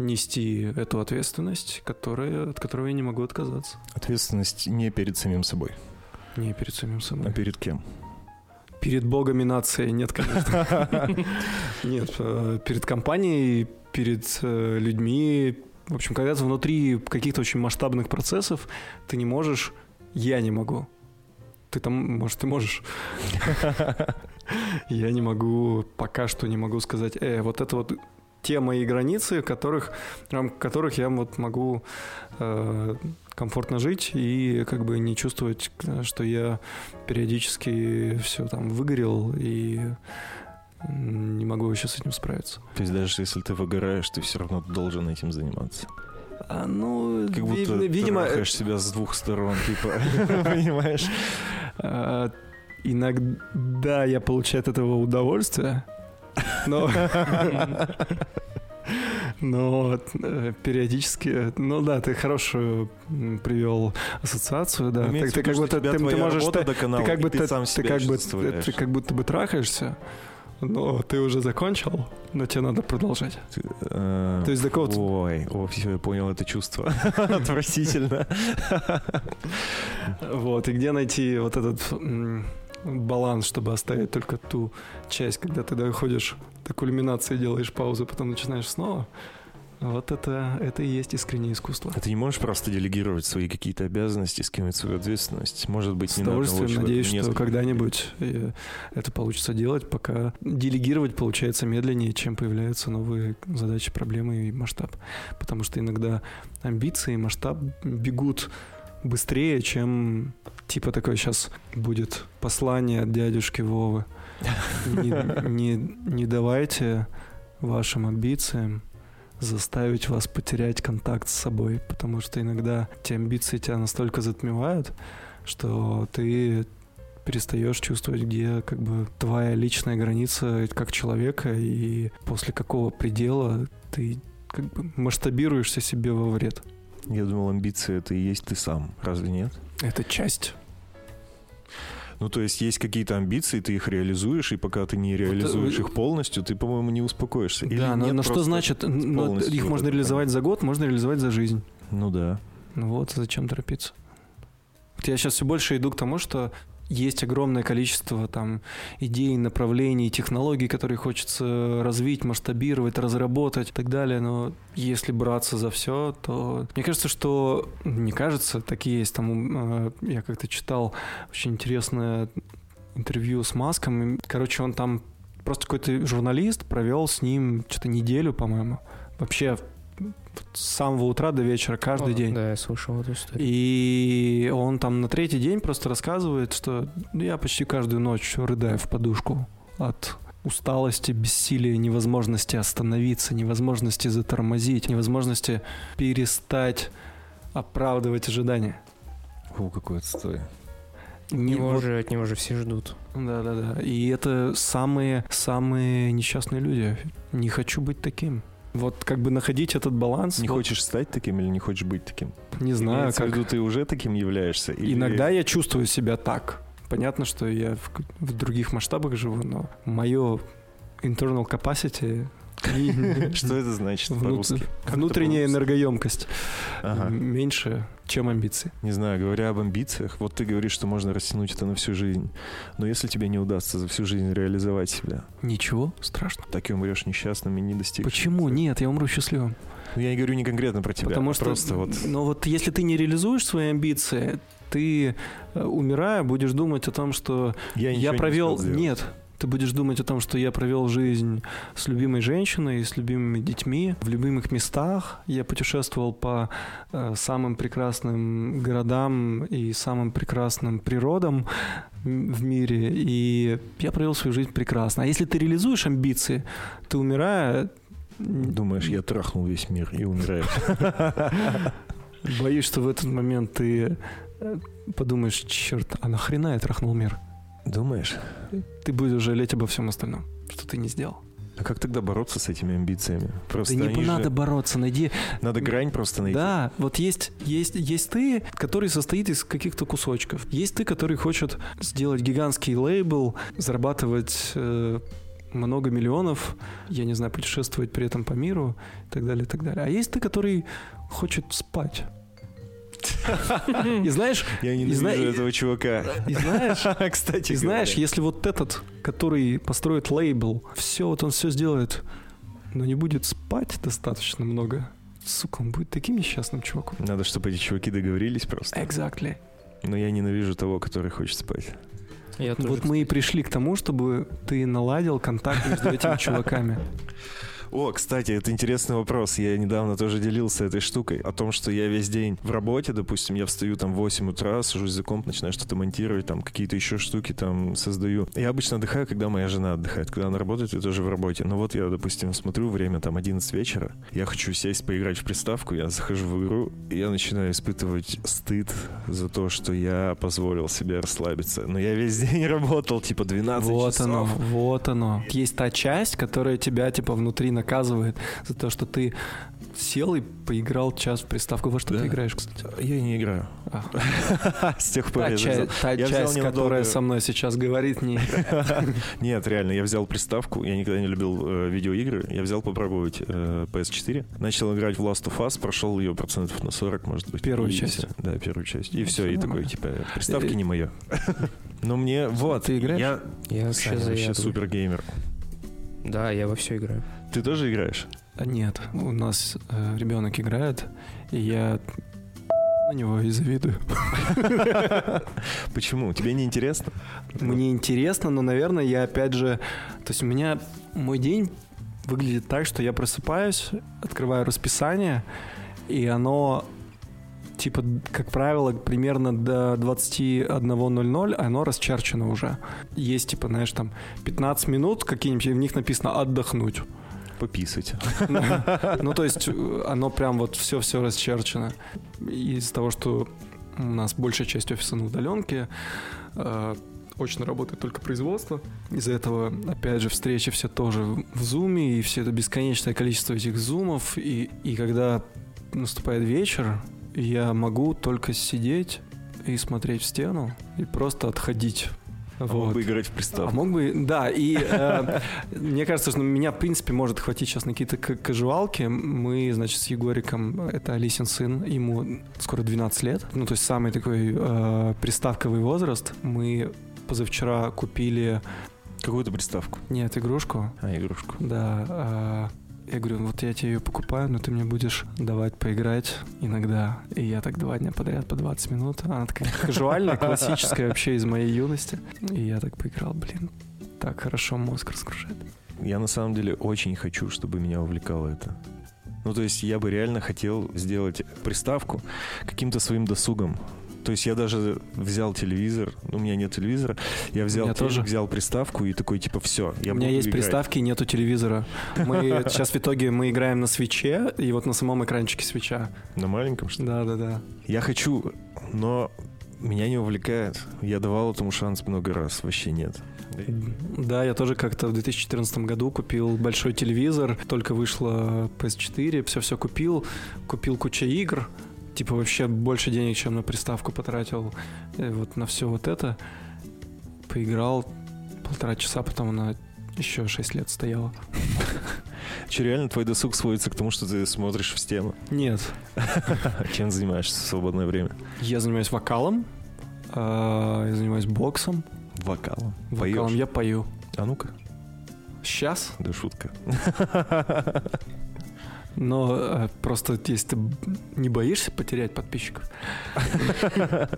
нести эту ответственность, которая, от которой я не могу отказаться. Ответственность не перед самим собой, Не перед самим а собой. перед кем? Перед богом и нацией нет, конечно. *laughs* Нет, э, перед компанией, перед э, людьми. В общем, когда ты внутри каких-то очень масштабных процессов, ты не можешь, я не могу. Ты там, может, ты можешь. *laughs* Я не могу, пока что не могу сказать, э, вот это вот те мои границы, которых, в рамках которых я вот могу э, комфортно жить и как бы не чувствовать, э, что я периодически все там выгорел и не могу еще с этим справиться. То есть даже если ты выгораешь, ты все равно должен этим заниматься. А, ну, Как будто видимо, ты трахаешь себя с двух сторон, *laughs* типа, *laughs* понимаешь? А, Иногда я получаю от этого удовольствие, но, *laughs* но вот, э, периодически, ну да, ты хорошую привел ассоциацию, да. Ты виду, как будто ты, ты можешь, ты, ты как бы ты сам ты как бы ты как будто бы трахаешься, но ты уже закончил, но тебе надо продолжать. Ты, э, То есть до какого-то Ой, о, все, я понял это чувство. *laughs* Отвратительно. *laughs* Вот, и где найти вот этот баланс, чтобы оставить только ту часть, когда ты доходишь до кульминации, делаешь паузу, потом начинаешь снова. Вот это, это и есть искреннее искусство. А ты не можешь просто делегировать свои какие-то обязанности, скинуть свою ответственность? Может быть, С не удовольствием человека, надеюсь, на что нескольких. когда-нибудь э, это получится делать, пока делегировать получается медленнее, чем появляются новые задачи, проблемы и масштаб. Потому что иногда амбиции и масштаб бегут быстрее, чем типа такое сейчас будет послание от дядюшки Вовы. Не, не- не давайте вашим амбициям заставить вас потерять контакт с собой, потому что иногда те амбиции тебя настолько затмевают, что ты перестаешь чувствовать, где как бы твоя личная граница как человека и после какого предела ты как бы масштабируешься себе во вред. Я думал, амбиции это и есть ты сам. Разве нет? Это часть. Ну, то есть есть какие-то амбиции, ты их реализуешь, и пока ты не реализуешь э, их полностью, ты, по-моему, не успокоишься. Или да, но, но что значит? Но их вот можно реализовать за год, можно реализовать за жизнь. Ну да. Ну вот, зачем торопиться? Вот я сейчас все больше иду к тому, что есть огромное количество там идей, направлений, технологий, которые хочется развить, масштабировать, разработать и так далее. Но если браться за все, то мне кажется, что не кажется, такие есть. Там э, я как-то читал очень интересное интервью с Маском. И, Короче, он там просто какой-то журналист провел с ним что-то неделю, по-моему. Вообще с самого утра до вечера, каждый О, день. Да, я слышал эту историю. И он там на третий день просто рассказывает, что я почти каждую ночь рыдаю в подушку от усталости, бессилия, невозможности остановиться, невозможности затормозить, невозможности перестать оправдывать ожидания. Фу, какой отстой. Не- Его вот- же, от него же все ждут. Да, да, да. И это самые, самые несчастные люди. Не хочу быть таким. Вот как бы находить этот баланс. Не вот, хочешь стать таким или не хочешь быть таким? Не знаю, Имеется в как. виду, ты уже таким являешься? или- Иногда я чувствую себя так. Понятно, что я в, в других масштабах живу, но мое internal capacity *laughs* *laughs* Что это значит по-русски? Внутренняя энергоемкость меньше, чем амбиции. Не знаю, говоря об амбициях, вот ты говоришь, что можно растянуть это на всю жизнь. Но если тебе не удастся за всю жизнь реализовать себя, Ничего страшного. так и умрешь несчастным и не достигнешь. Почему? Нет, я умру счастливым. Ну, я не говорю не конкретно про тебя, Потому а что, просто вот... но вот если ты не реализуешь свои амбиции, ты, э, умирая, будешь думать о том, что Я, я не провел... сделать. Нет, ты будешь думать о том, что я провел жизнь с любимой женщиной, с любимыми детьми, в любимых местах. Я путешествовал по э, самым прекрасным городам и самым прекрасным природам в мире, и я провел свою жизнь прекрасно. А если ты реализуешь амбиции, ты умирая... Думаешь, я трахнул весь мир и умираю. *laughs* Боюсь, что в этот момент ты э, подумаешь, черт, а нахрена я трахнул мир? Думаешь? Ты будешь жалеть обо всем остальном, что ты не сделал. А как тогда бороться с этими амбициями? Просто да не они же- надо бороться, найди. Надо грань просто найти. Да, вот есть, есть, есть ты, который состоит из каких-то кусочков. Есть ты, который хочет сделать гигантский лейбл, зарабатывать э, много миллионов, я не знаю, путешествовать при этом по миру и так далее, и так далее. А есть ты, который хочет спать. И знаешь, Я ненавижу этого чувака. и знаешь, *laughs* Кстати И знаешь, если вот этот, который построит лейбл, все, вот он все сделает, но не будет спать достаточно много, сука, он будет таким несчастным чуваком. Надо, чтобы эти чуваки договорились просто. Exactly. Но я ненавижу того, который хочет спать. Я тоже, Вот мы и пришли к тому, чтобы ты наладил контакт между этими *laughs* чуваками. О, кстати, это интересный вопрос. Я недавно тоже делился этой штукой. О том, что я весь день в работе, допустим, я встаю там в 8 утра, сажусь за комп, начинаю что-то монтировать, там какие-то еще штуки там создаю. Я обычно отдыхаю, когда моя жена отдыхает. Когда она работает, я тоже в работе. Но вот я, допустим, смотрю, время там 11 вечера, я хочу сесть поиграть в приставку, я захожу в игру, и я начинаю испытывать стыд за то, что я позволил себе расслабиться. Но я весь *laughs* день работал, типа 12 Вот часов. оно, вот оно. Есть та часть, которая тебя типа внутри наказывает за то, что ты сел и поиграл час в приставку. Во что Да. ты играешь, кстати? Я не играю. А. *laughs* С тех пор Та, я ча- взял- та я часть, которая со мной сейчас говорит, не *laughs* Нет, реально, я взял приставку, я никогда не любил э, видеоигры, я взял попробовать э, PS4, начал играть в Last of Us, прошел ее процентов на 40, может быть. Первую И часть. Да, первую часть. И все, и такой, типа, приставки Э, не мое. *laughs* Но мне, вот, Ты играешь? я я вообще супер геймер. Да, я во все играю. Ты тоже играешь? А Нет, у нас э, ребенок играет, и я на него и завидую. *laughs* Почему? Тебе не интересно? Мне интересно, но, наверное, я опять же... То есть у меня мой день выглядит так, что я просыпаюсь, открываю расписание, и оно типа, как правило, примерно до 21.00 оно расчерчено уже. Есть, типа, знаешь, там 15 минут какие-нибудь, и в них написано «отдохнуть». Пописать. *laughs* Ну, то есть э, оно прям вот все-все расчерчено. Из-за того, что у нас большая часть офиса на удаленке, э, очно работает только производство. Из-за этого, опять же, встречи все тоже в зуме, и все это бесконечное количество этих зумов. И, и когда наступает вечер, я могу только сидеть и смотреть в стену, и просто отходить. А Мог Вот. бы играть в А приставку. мог бы, да, и э, мне кажется, что меня, в принципе, может хватить сейчас на какие-то кажуалки. Мы, значит, с Егориком, это Алисин сын, ему скоро 12 лет, ну, то есть самый такой э, приставковый возраст. Мы позавчера купили, Какую-то приставку. нет, игрушку, А, игрушку. да, э, я говорю, вот я тебе ее покупаю, но ты мне будешь давать поиграть иногда. И я так два дня подряд по 20 минут. Она такая кажуальная, *laughs* классическая вообще из моей юности. И я так поиграл, блин, так хорошо мозг разгружает. Я на самом деле очень хочу, чтобы меня увлекало это. Ну, то есть я бы реально хотел сделать приставку каким-то своим досугом. То есть я даже взял телевизор, ну, у меня нет телевизора, я взял, телек, тоже. взял приставку и такой, типа, все, я У меня есть играть. приставки, нету телевизора. Мы *laughs* сейчас в итоге мы играем на свече, и вот на самом экранчике свеча. На маленьком, что ли? Да, да, да. Я хочу, но меня не увлекает. Я давал этому шанс много раз, вообще нет. Да, я тоже как-то в 2014 году купил большой телевизор, только вышла PS4, все-все купил, купил кучу игр, типа вообще больше денег, чем на приставку потратил, э, вот на все вот это. Поиграл полтора часа, потом она еще 6 лет стояла. *laughs* Че, реально твой досуг сводится к тому, что ты смотришь в стену? Нет, *laughs* Чем занимаешься в свободное время? я занимаюсь вокалом, а, я занимаюсь боксом, Вокалом. вокалом я пою. А ну-ка. Сейчас Да шутка. *laughs* Но э, просто если ты не боишься потерять подписчиков. *laughs*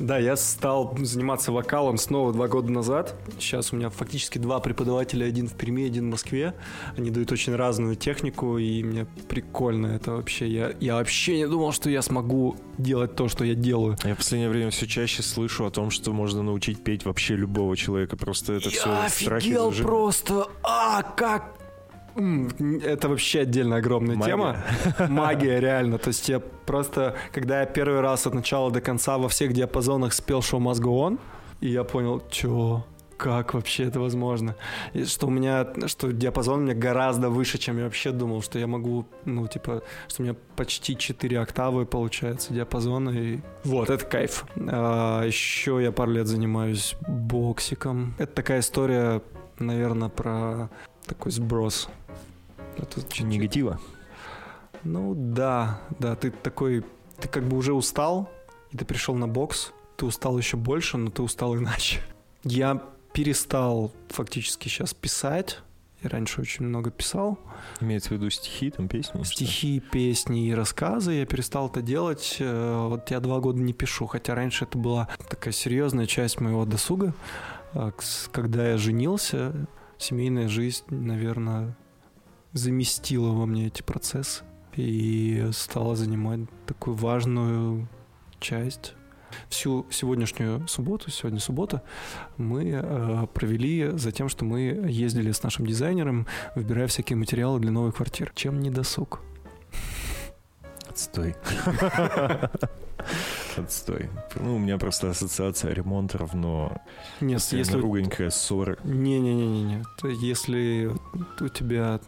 Да, я стал заниматься вокалом снова два года назад. Сейчас у меня фактически два преподавателя, один в Перми, один в Москве. Они дают очень разную технику, и мне прикольно это вообще. Я, я вообще не думал, что я смогу делать то, что я делаю. Я в последнее время все чаще слышу о том, что можно научить петь вообще любого человека. Просто это все я страхи. офигел зажим- просто! А, как Это вообще отдельно огромная Магия. тема. *laughs* Магия, реально. То есть я просто, когда я первый раз от начала до конца во всех диапазонах спел шоу Must Go On, и я понял, чё, как вообще это возможно? И что у меня, что диапазон у меня гораздо выше, чем я вообще думал, что я могу, ну, типа, что у меня почти 4 октавы получается диапазона, и вот, это кайф. А, еще я пару лет занимаюсь боксиком. Это такая история, наверное, про такой сброс. Это чуть-чуть- Негатива. ну да, да, ты такой, ты как бы уже устал, и ты пришел на бокс, ты устал еще больше, но ты устал иначе. *laughs* Я перестал фактически сейчас писать, я раньше очень много писал, Имеется в виду стихи, там песни? что? стихи, песни и рассказы, я перестал это делать, Э, вот я два года не пишу, хотя раньше это была такая серьезная часть моего досуга, к- когда я женился, семейная жизнь, наверное, заместила во мне эти процессы и стала занимать такую важную часть. Всю сегодняшнюю субботу, сегодня суббота, мы э, провели за тем, что мы ездили с нашим дизайнером, выбирая всякие материалы для новой квартиры. Чем не досуг? Отстой. *laughs* Отстой. Ну, у меня просто ассоциация ремонт равно Нет, если руганькая ссора. Не-не-не-не. Если у тебя...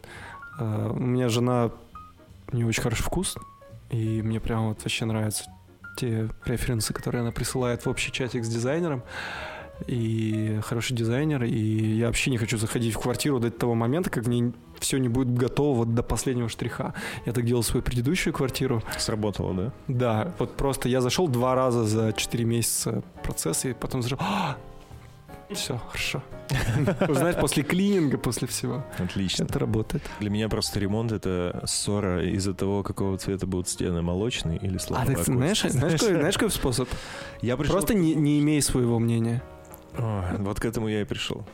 э, у меня жена не очень хороший вкус, и мне прям вот вообще нравятся те референсы, которые она присылает в общий чатик с дизайнером. И хороший дизайнер, и я вообще не хочу заходить в квартиру до того момента, как мне все не будет готово вот до последнего штриха. Я так делал свою предыдущую квартиру, Сработало, да? Да, вот просто я зашел два раза за 4 месяца процесс, и потом зашел. Все, хорошо. *laughs* Вы знаете, после клининга, после всего. Отлично. Это работает. Для меня просто ремонт — это ссора из-за того, какого цвета будут стены, молочные или А слабые. ты знаешь, знаешь, какой, знаешь, какой способ? Я пришел... Просто не, не имей своего мнения. Ой, вот к этому я и пришел.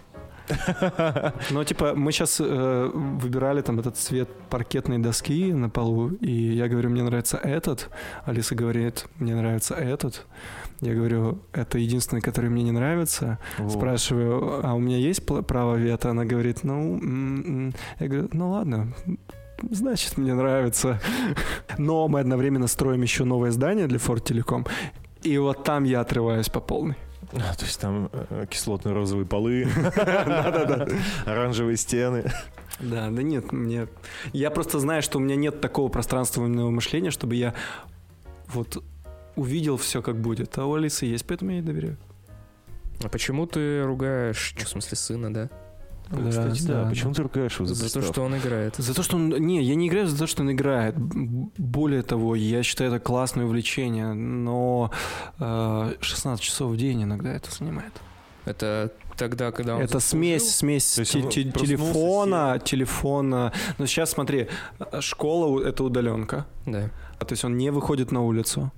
Ну, типа, мы сейчас выбирали там этот цвет паркетной доски на полу, и я говорю, мне нравится этот. Алиса говорит, мне нравится этот. Я говорю, это единственный, который мне не нравится. Вот. Спрашиваю, а у меня есть право вето? Она говорит, ну, м, м». я говорю, ну ладно, значит, мне нравится. Но мы одновременно строим еще новое здание для Ford Telecom, и вот там я отрываюсь по полной. А, то есть там э, кислотно-розовые полы, *laughs* оранжевые стены. Да, да нет, мне... Я просто знаю, что у меня нет такого пространственного мышления, чтобы я вот увидел все, как будет. А у Алисы есть, поэтому я ей доверяю. А почему ты ругаешь, в смысле, сына, да? Да, Кстати, да, да. почему ты ругаешь его за За то, что он играет. За то, что он... Не, я не играю за то, что он играет. Более того, я считаю это классное увлечение, но э, 16 часов в день иногда это занимает. Это тогда, когда он это заслужил? смесь, смесь те- те- телефона, телефона. Но сейчас смотри, э, школа — это удаленка. Да. А То есть он не выходит на улицу.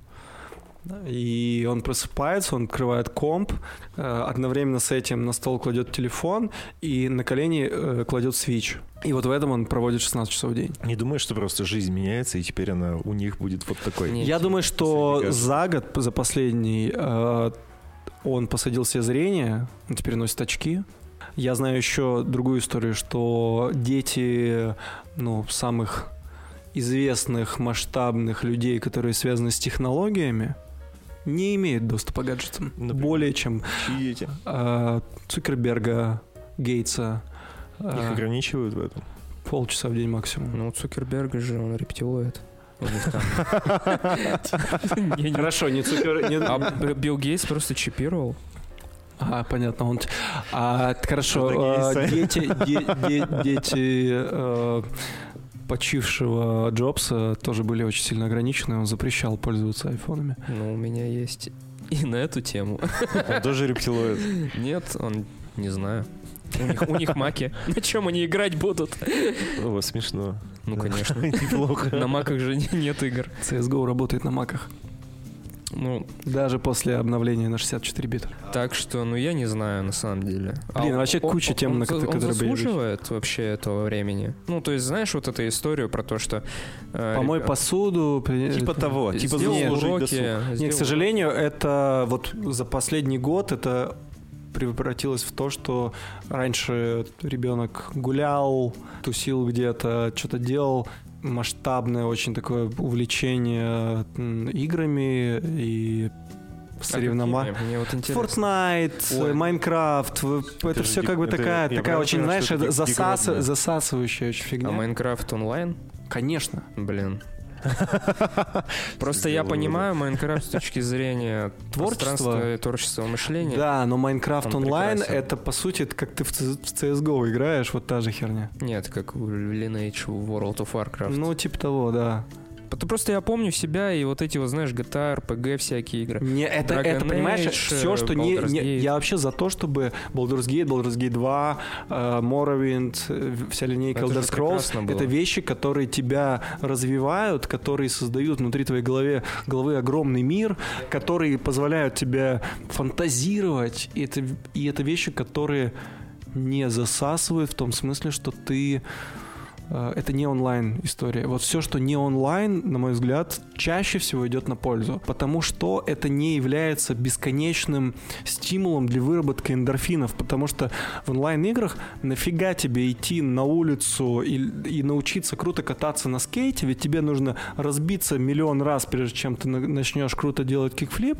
И он просыпается, он открывает комп, э, одновременно с этим на стол кладет телефон и на колени э, кладет свич. И вот в этом он проводит 16 часов в день. Не думаешь, что просто жизнь меняется, и теперь она у них будет вот такой? Нет. Я думаю, что за год, за последний, э, он посадил себе зрение, он теперь носит очки. Я знаю еще другую историю, что дети ну, самых известных, масштабных людей, которые связаны с технологиями, не имеют доступа к гаджетам. Например? Более чем Чьи эти? э, Цукерберга, Гейтса. Их э, ограничивают в этом? полчаса в день максимум. Ну, Цукерберг же, он рептилоид. *laughs* Хорошо, не Цукер... не- А Билл Гейтс просто чипировал. А, понятно. Он... А, хорошо. А, дети, де- де- дети почившего Джобса тоже были очень сильно ограничены. Он запрещал пользоваться айфонами. Ну, у меня есть и на эту тему. Он тоже рептилоид. Нет, он не знаю. У них, у них маки. На чем они играть будут? О, смешно. Ну, конечно. *laughs* Неплохо. На маках же не- нет игр. CSGO работает на маках. Ну, Даже после обновления на 64 бита. так что, ну, я не знаю, на самом деле. Блин, он- вообще он- куча он- тем, он на которые- он заслуживает вообще этого времени. Ну, то есть, знаешь, вот эту историю про то, что... э, Помой ребят- посуду. при- Типа того, типа сделал заслужить уроки, досуг. Не, сделал к сожалению, это вот за последний год это превратилось в то, что раньше ребенок гулял, тусил где-то, что-то делал, масштабное очень такое увлечение играми и А? Мне вот интересно. Fortnite. Майнкрафт, в- это Это все как бы это- такая, такая правильно очень, понимаю, знаешь, засас- засасывающая очень фигня. А Майнкрафт онлайн? Конечно. Блин. *laughs* Просто я понимаю Майнкрафт с точки зрения Творчества. и творческого мышления. Да, но Майнкрафт Он онлайн это по сути это как ты в CSGO играешь, вот та же херня. Нет, как в Lineage World of Warcraft. Ну, типа того, да. Просто я помню себя и вот эти вот, знаешь, GTA, RPG, всякие игры. Не, это, Dragon это понимаешь, Age, все, что не, Baldur's не- Gate. Я вообще за то, чтобы Baldur's Gate, Baldur's Gate 2, э, Morrowind, э, вся линейка Это Elder Scrolls, это вещи, которые тебя развивают, которые создают внутри твоей голове, головы огромный мир, которые позволяют тебе фантазировать. И это, и это вещи, которые не засасывают в том смысле, что ты это не онлайн история. Вот все, что не онлайн, на мой взгляд, чаще всего идет на пользу, потому что это не является бесконечным стимулом для выработки эндорфинов, потому что в онлайн-играх нафига тебе идти на улицу и, и научиться круто кататься на скейте, ведь тебе нужно разбиться миллион раз, прежде чем ты на- начнешь круто делать кикфлип,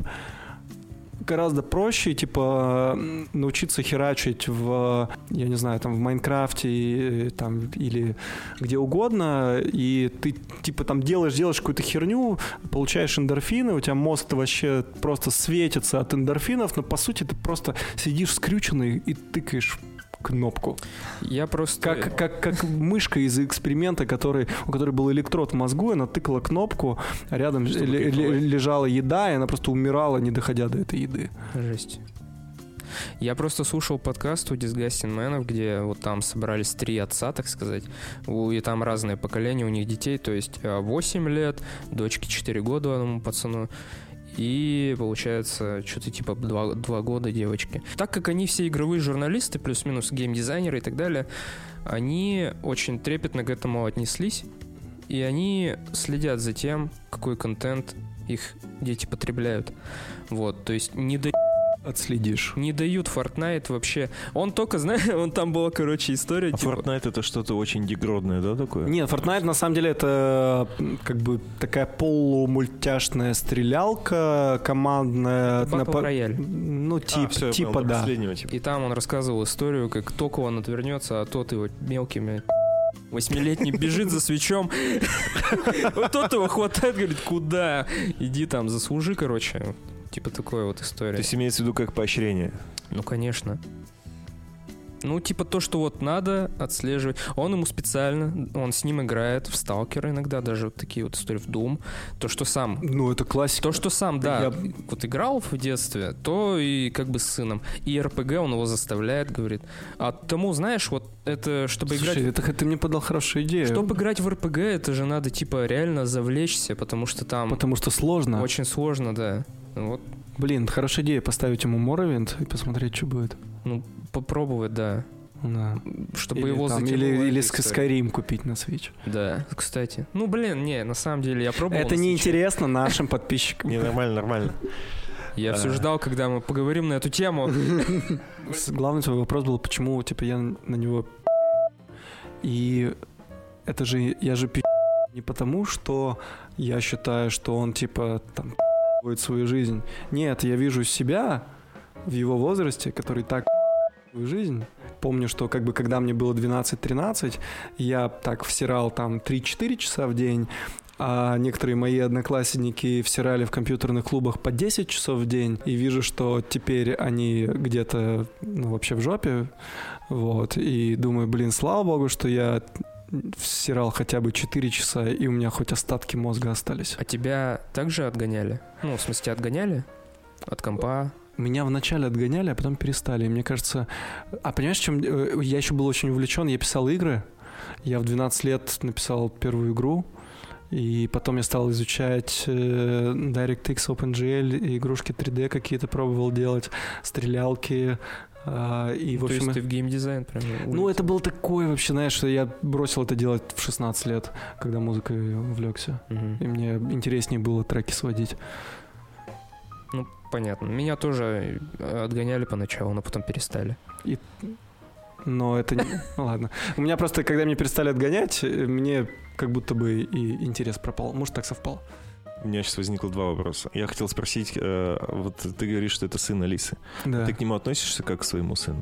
гораздо проще, типа, научиться херачить в, я не знаю, там, в Майнкрафте и, там, или где угодно, и ты, типа, там делаешь, делаешь какую-то херню, получаешь эндорфины, у тебя мозг вообще просто светится от эндорфинов, но, по сути, ты просто сидишь скрюченный и тыкаешь кнопку. Я просто... Как, как, как мышка из эксперимента, который, у которой был электрод в мозгу, она тыкала кнопку, а рядом ле- кайфовать. лежала еда, и она просто умирала, не доходя до этой еды. Жесть. Я просто слушал подкаст у Disgusting Man, где вот там собрались три отца, так сказать, и там разные поколения у них детей, то есть э, 8 лет, дочке 4 года одному пацану, и получается что-то типа 2, года девочки. Так как они все игровые журналисты, плюс-минус геймдизайнеры и так далее, они очень трепетно к этому отнеслись, и они следят за тем, какой контент их дети потребляют. Вот, то есть не дают Отследишь. не дают Fortnite вообще. Он только, знаешь, *laughs* он там была, короче, история, А типа... Fortnite это что-то очень дегродное, да, такое? Нет, Fortnite на самом деле это как бы такая полумультяшная стрелялка командная. Battle на по- Royale. Ну, А, тип, всё, я типа понял, да. последнего, типа. И там он рассказывал историю, как только он отвернется, а тот его мелкими восьмилетний *laughs* бежит за свечом. *laughs* Вот тот его хватает, говорит, куда? Иди там, заслужи, короче. Типа такой вот То история. есть имеется в виду как поощрение. Ну, конечно. Ну, типа то, что вот надо отслеживать. Он ему специально, он с ним играет в Сталкера иногда, даже вот такие вот истории в Doom. То, что сам Ну, это классика. то, что сам, да, Я- вот играл в детстве, то и как бы с сыном. И РПГ он его заставляет, говорит. А тому, знаешь, вот это, чтобы Слушай, играть... это ты мне подал хорошую идею. Чтобы играть в РПГ, это же надо, типа, реально завлечься, потому что там Потому что сложно. очень сложно, да. Вот, Блин, хорошая идея поставить ему Моровинд и посмотреть, что будет. ну, попробовать, да. Да. Чтобы или, его там, или, или. Skyrim купить на Switch. Да, кстати. Ну, блин, не, на самом деле, я пробовал. это на не Switch. интересно нашим подписчикам. Не, нормально, нормально. Я все А. ждал, когда мы поговорим на эту тему. Главный твой вопрос был, почему типа я на него и это же я же пи*** не потому, что я считаю, что он типа там будет свою жизнь. Нет, я вижу себя в его возрасте, который так свою жизнь. Помню, что как бы когда мне было 12-13, я так всирал там 3-4 часа в день, а некоторые мои одноклассники всирали в компьютерных клубах по 10 часов в день, и вижу, что теперь они где-то ну, вообще в жопе, вот, и думаю, блин, слава богу, что я всирал хотя бы 4 часа, и у меня хоть остатки мозга остались. А тебя также отгоняли? Ну, в смысле, отгоняли? От компа? Меня вначале отгоняли, а потом перестали. И мне кажется... А понимаешь, чем... э, Я еще был очень увлечен, я писал игры. Я в 12 лет написал первую игру. И потом я стал изучать э, DirectX, OpenGL, игрушки 3D какие-то пробовал делать, стрелялки. А, и, в Ну, То общем, есть ты в геймдизайн прям ну, это был такой вообще, знаешь, что я бросил это делать в 16 лет, когда музыкой увлекся. Мгм. И мне интереснее было треки сводить. Ну, понятно. Меня тоже э, отгоняли поначалу, но потом перестали. Но это не... *laughs* Ну ладно. У меня просто, когда меня перестали отгонять, э, мне как будто бы и интерес пропал. Может, так совпало. У меня сейчас возникло два вопроса. Я хотел спросить, э, вот ты говоришь, что это сын Алисы. Да. Ты к нему относишься как к своему сыну?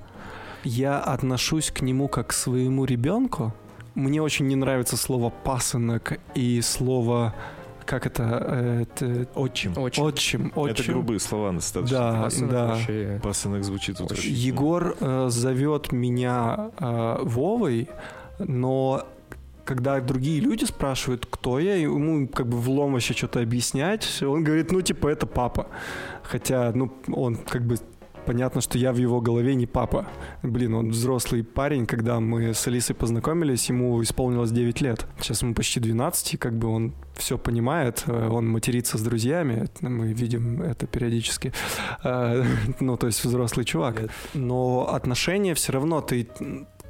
Я отношусь к нему как к своему ребенку. Мне очень не нравится слово пасынок и слово как это, э, это Отчим. Очень. отчим, отчим. Это грубые слова достаточно. Да, Пасынок да. вообще- Пасынок звучит утрошительно. Егор э, зовет меня э, Вовой, но когда другие люди спрашивают, кто я, ему как бы влом вообще что-то объяснять, он говорит, ну, типа, это папа. Хотя, ну, он как бы понятно, что я в его голове не папа. Блин, он взрослый парень, когда мы с Алисой познакомились, ему исполнилось 9 лет. Сейчас ему почти 12, и как бы он все понимает, э, он матерится с друзьями, мы видим это периодически. Э, *laughs* Ну, то есть взрослый чувак. Но отношения все равно ты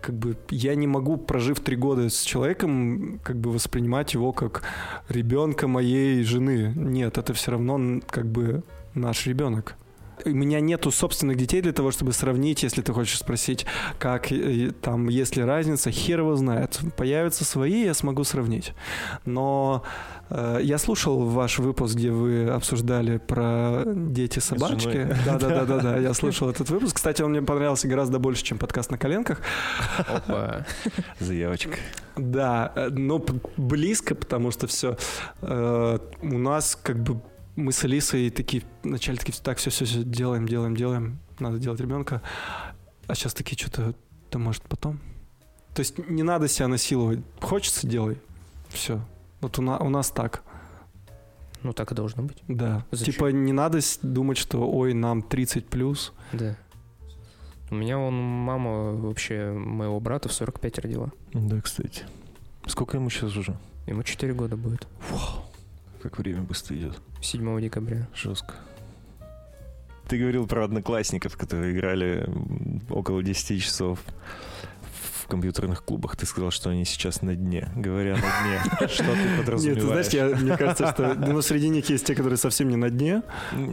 как бы я не могу, прожив три года с человеком, как бы воспринимать его как ребенка моей жены. Нет, это все равно как бы наш ребенок. У меня нету собственных детей для того, чтобы сравнить, если ты хочешь спросить, как э, там, есть ли разница, хер его знает. Появятся свои, я смогу сравнить. Но я слушал ваш выпуск, где вы обсуждали про дети собачки. женой. Да, да, да, да, да. Я *laughs* слушал этот выпуск. Кстати, он мне понравился гораздо больше, чем подкаст на коленках. Опа. *laughs* Заявочка. Да, э, но близко, потому что все у нас как бы мы с Алисой такие вначале такие так все все все делаем делаем делаем надо делать ребенка, а сейчас такие что-то да может потом. То есть не надо себя насиловать, хочется делай, все. Вот у, на- у нас так, Ну, так и должно быть. да. Зачем? Типа не надо думать, что ой нам 30 плюс. Да. У меня он мама вообще моего брата в 45 родила. Да, кстати. Сколько ему сейчас уже? Ему 4 года будет. Как время быстро идет. 7 декабря. Жестко. Ты говорил про одноклассников, которые играли около 10 часов компьютерных клубах. Ты сказал, что они сейчас на дне. Говоря на дне, *laughs* что ты Нет, подразумеваешь? ты знаешь, я, мне *laughs* кажется, что ну, среди них есть те, которые совсем не на дне,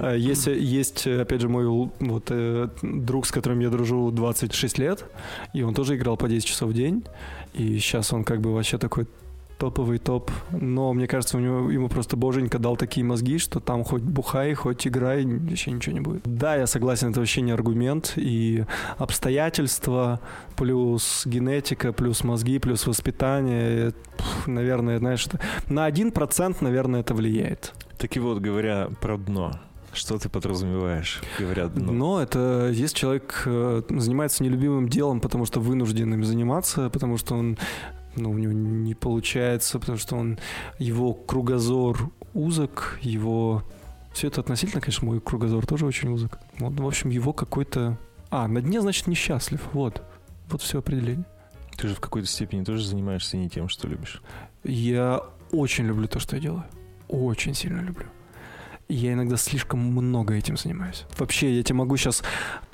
А, Есть, есть, опять же, мой вот, э, друг, с которым я дружу 26 лет, и он тоже играл по 10 часов в день, и сейчас он как бы вообще такой топовый топ, но мне кажется, у него ему просто боженька дал такие мозги, что там хоть бухай, хоть играй, вообще ничего не будет. Да, я согласен, это вообще не аргумент, и обстоятельства, плюс генетика, плюс мозги, плюс воспитание, пф, наверное, знаешь, на 1%, наверное, это влияет. Так и вот, говоря про дно, Что ты подразумеваешь? Говорят, ну, Но это если человек э, занимается нелюбимым делом, потому что вынужден им заниматься, потому что он ну, у него не получается, потому что он его кругозор узок, его все это относительно, конечно, мой кругозор тоже очень узок. Вот, в общем, его какой-то... А, на дне, значит, несчастлив. Вот. Вот все определение. ты же в какой-то степени тоже занимаешься не тем, что любишь. Я очень люблю то, что я делаю. Очень сильно люблю. И я иногда слишком много этим занимаюсь. Вообще, я тебе могу сейчас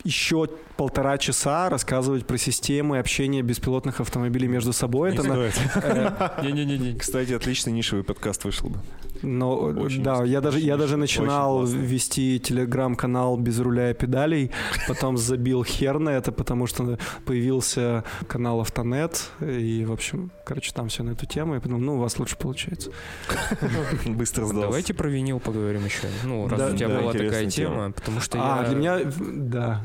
еще полтора часа рассказывать про системы общения беспилотных автомобилей между собой. Не Это стоит. *laughs* э, Не-не-не. Кстати, отличный нишевый подкаст вышел бы. Но Очень да, я даже я даже начинал вести телеграм-канал без руля и педалей, потом забил хер на это, потому что появился канал Автонет, и, в общем, короче, там все на эту тему, я подумал, ну, у вас лучше получается. Быстро сдался. Давайте про винил поговорим еще. Ну, раз Да, у тебя да, была такая тема, тема. потому что а, я... для меня, да,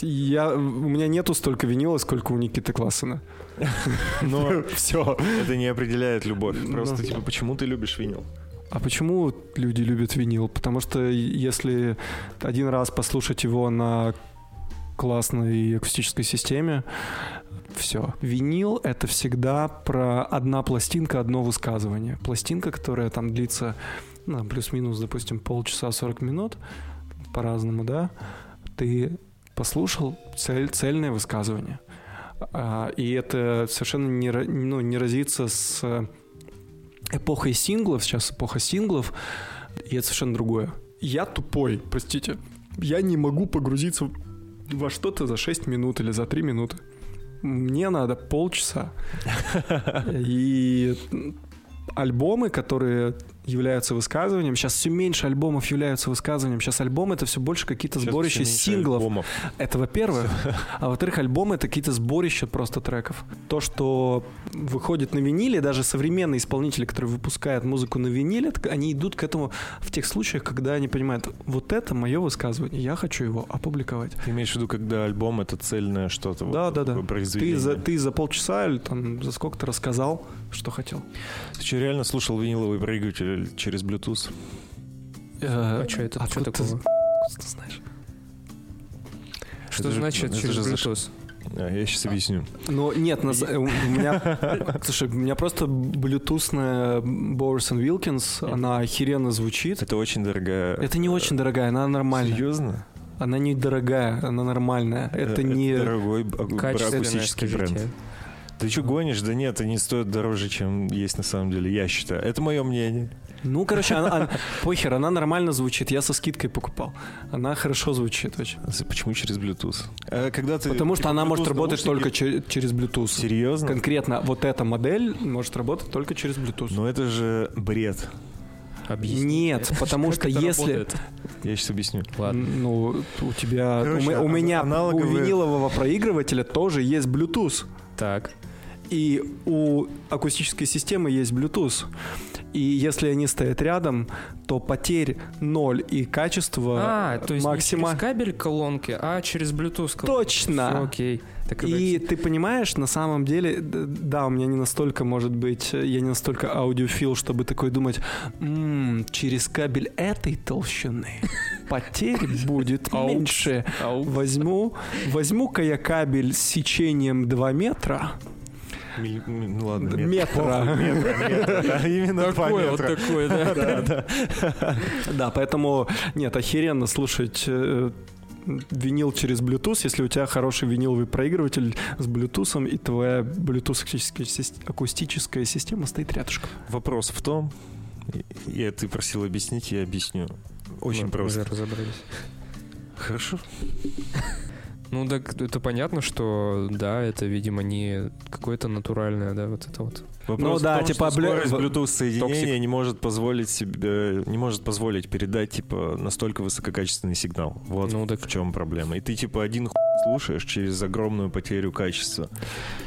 я, у меня нету столько винила, сколько у Никиты Классена. *laughs* Но *laughs* Все. это не определяет любовь. Просто, Ну. типа, почему ты любишь винил? А почему люди любят винил? Потому что если один раз послушать его на классной акустической системе, все. Винил — это всегда про одна пластинка, одно высказывание. Пластинка, которая там длится ну, плюс-минус, допустим, полчаса 40 минут, по-разному, да, ты послушал цель, цельное высказывание. А, и это совершенно не, ну, не разится с эпохой синглов, сейчас эпоха синглов, и это совершенно другое. Я тупой, простите. Я не могу погрузиться во что-то за 6 минут или за 3 минуты. Мне надо полчаса. *laughs* И альбомы, которые являются высказыванием. Сейчас все меньше альбомов являются высказыванием. Сейчас альбомы это все больше какие-то сборища синглов. альбомов. Это во-первых. *laughs* А во-вторых, альбомы это какие-то сборища просто треков. То, что выходит на виниле, даже современные исполнители, которые выпускают музыку на виниле, они идут к этому в тех случаях, когда они понимают, вот это мое высказывание, я хочу его опубликовать. Ты имеешь в виду, когда альбом это цельное что-то? Да, вот, да, да. Ты за, ты за полчаса или там за сколько-то рассказал, что хотел. Ты что, реально слушал виниловый проигрыватель через Bluetooth? А что это? Что Откуда ты такого? Ты знаешь? Что Это значит это через Bluetooth? А, я сейчас объясню. Ну, нет, у меня... *laughs* Слушай, у меня просто блютусная Bowers Wilkins, она охеренно звучит. Это очень дорогая... Это не очень дорогая, она нормальная. Серьезно? Она не дорогая, она нормальная. Это не... дорогой а- Качественная, акустический бренд. Ты что гонишь? Да нет, они стоят дороже, чем есть на самом деле, я считаю. Это мое мнение. Ну, короче, она, она- похер, она нормально звучит. Я со скидкой покупал. Она хорошо звучит очень. Почему через Bluetooth? А когда ты, Потому что типа, она может Bluetooth работать наушники- только че- через Bluetooth. Серьезно? Конкретно вот эта модель может работать только через Bluetooth. Но это же бред. Объясни. Нет, потому Как что это если... работает? Я сейчас объясню. Ладно. Ну, у тебя... Короче, у, у а- меня, аналоговые- у винилового проигрывателя тоже есть Bluetooth. Так. И у акустической системы есть Bluetooth. И если они стоят рядом, то потерь ноль и качество А, то есть максима... не через кабель колонки, а через Bluetooth колонки. Точно. Всё, окей. Так И ты понимаешь, на самом деле, да, у меня не настолько, может быть, я не настолько аудиофил, чтобы такой думать, «М, через кабель этой толщины потерь *laughs* будет меньше. Возьму, возьму-ка я кабель с сечением 2 метра. Миль- Ну ладно, метр. Метра. Именно Такое вот такое, да. *laughs* Да, да. Да, поэтому, нет, охеренно слушать э, винил через Bluetooth, если у тебя хороший виниловый проигрыватель с Bluetooth, и твоя Bluetooth акустическая сис- акустическая система стоит рядышком. Вопрос в том, я ты просил объяснить, я объясню. Очень Мы просто. разобрались. Хорошо. Ну, так это понятно, что да, это, видимо, не какое-то натуральное, да, вот это вот. Вопрос Ну да, том, типа, что скорость Bluetooth соединения Токсик. не может позволить себе, не может позволить передать типа настолько высококачественный сигнал. Вот Ну, так- в чем проблема. И ты типа один хуй слушаешь через огромную потерю качества.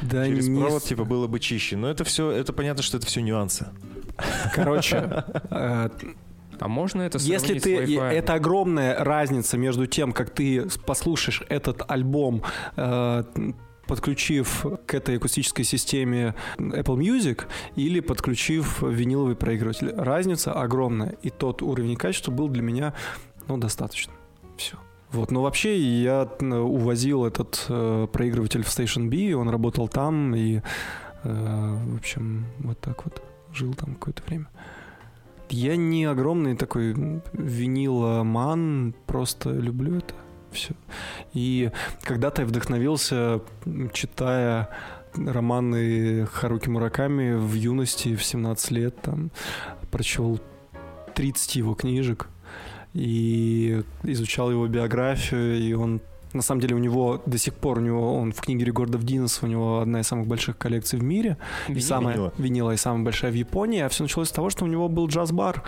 Да через не провод типа было бы чище. Но это все, это понятно, что это все нюансы. Короче, *laughs* э, А можно это если ты... Это огромная разница между тем, как ты послушаешь этот альбом, э, подключив к этой акустической системе Apple Music или подключив виниловый проигрыватель. Разница огромная. И тот уровень качества был для меня ну, достаточно. Все. Вот, но вообще я э, увозил этот э, проигрыватель в Station B, он работал там, и, э, в общем, вот так вот жил там какое-то время. Я не огромный такой виниломан, просто люблю это все. И когда-то я вдохновился, читая романы Харуки Мураками в юности, в 17 лет, там, прочел 30 его книжек и изучал его биографию, и он на самом деле у него до сих пор у него он в книге рекордов Диннес у него одна из самых больших коллекций в мире и самая винила. винила и самая большая в Японии. А все началось с того, что у него был джаз-бар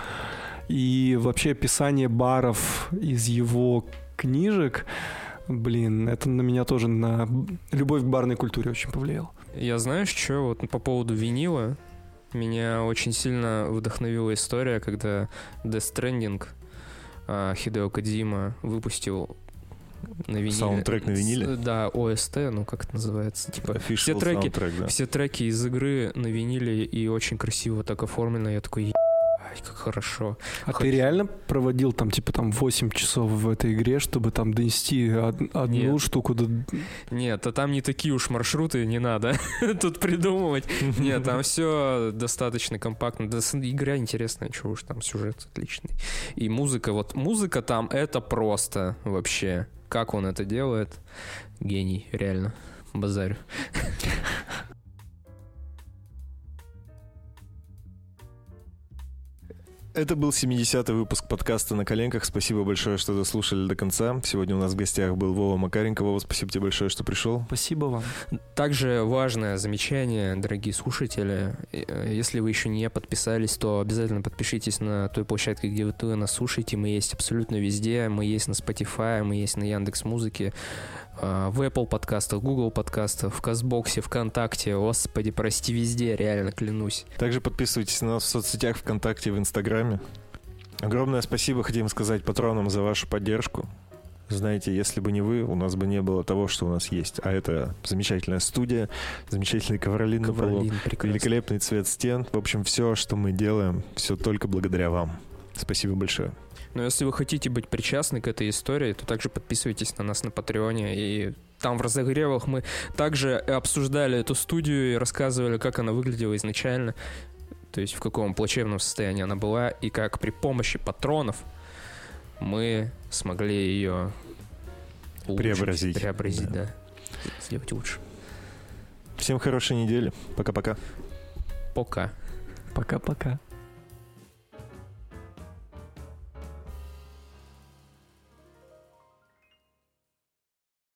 и вообще описание баров из его книжек. Блин, это на меня тоже на любовь к барной культуре очень повлияло. Я знаешь, что вот по поводу винила меня очень сильно вдохновила история, когда Death Stranding а, Хидео Кадзима выпустил на виниле. Саундтрек на виниле? Да, ОСТ, ну как это называется? Типа все треки, да. все треки из игры на виниле и очень красиво так оформлено. Я такой, Ай, как хорошо. А Хоть... ты реально проводил там, типа, там 8 часов в этой игре, чтобы там донести од- одну Нет. штуку до... Нет, а там не такие уж маршруты, не надо *laughs* тут придумывать. Нет, там все достаточно компактно. Да, игра интересная, чего уж там, сюжет отличный. И музыка, вот музыка там, это просто вообще. Как он это делает? Гений, реально. Базарю. Это был 70-й выпуск подкаста «На коленках». Спасибо большое, что дослушали до конца. Сегодня у нас в гостях был Вова Макаренко. Вова, спасибо тебе большое, что пришел. Спасибо вам. Также важное замечание, дорогие слушатели. Э, если вы еще не подписались, то обязательно подпишитесь на той площадке, где вы нас слушаете. Мы есть абсолютно везде. Мы есть на Spotify, мы есть на Яндекс Музыке. А, в Apple подкастах, Google подкастах, в Казбоксе, ВКонтакте, господи, прости, везде, реально клянусь. Также подписывайтесь на нас в соцсетях ВКонтакте, в Инстаграме. Огромное спасибо хотим сказать патронам за вашу поддержку. Знаете, если бы не вы, у нас бы не было того, что у нас есть. А это замечательная студия, замечательный ковролин, ковролин на полу, великолепный цвет стен. В общем, все, что мы делаем, все только благодаря вам. Спасибо большое. Но если вы хотите быть причастны к этой истории, то также подписывайтесь на нас на Патреоне. И там в разогревах мы также обсуждали эту студию и рассказывали, как она выглядела изначально. То есть в каком плачевном состоянии она была. И как при помощи патронов мы смогли ее улучшить, преобразить. Преобразить, да. да. Сделать лучше. Всем хорошей недели. Пока-пока. Пока. Пока-пока.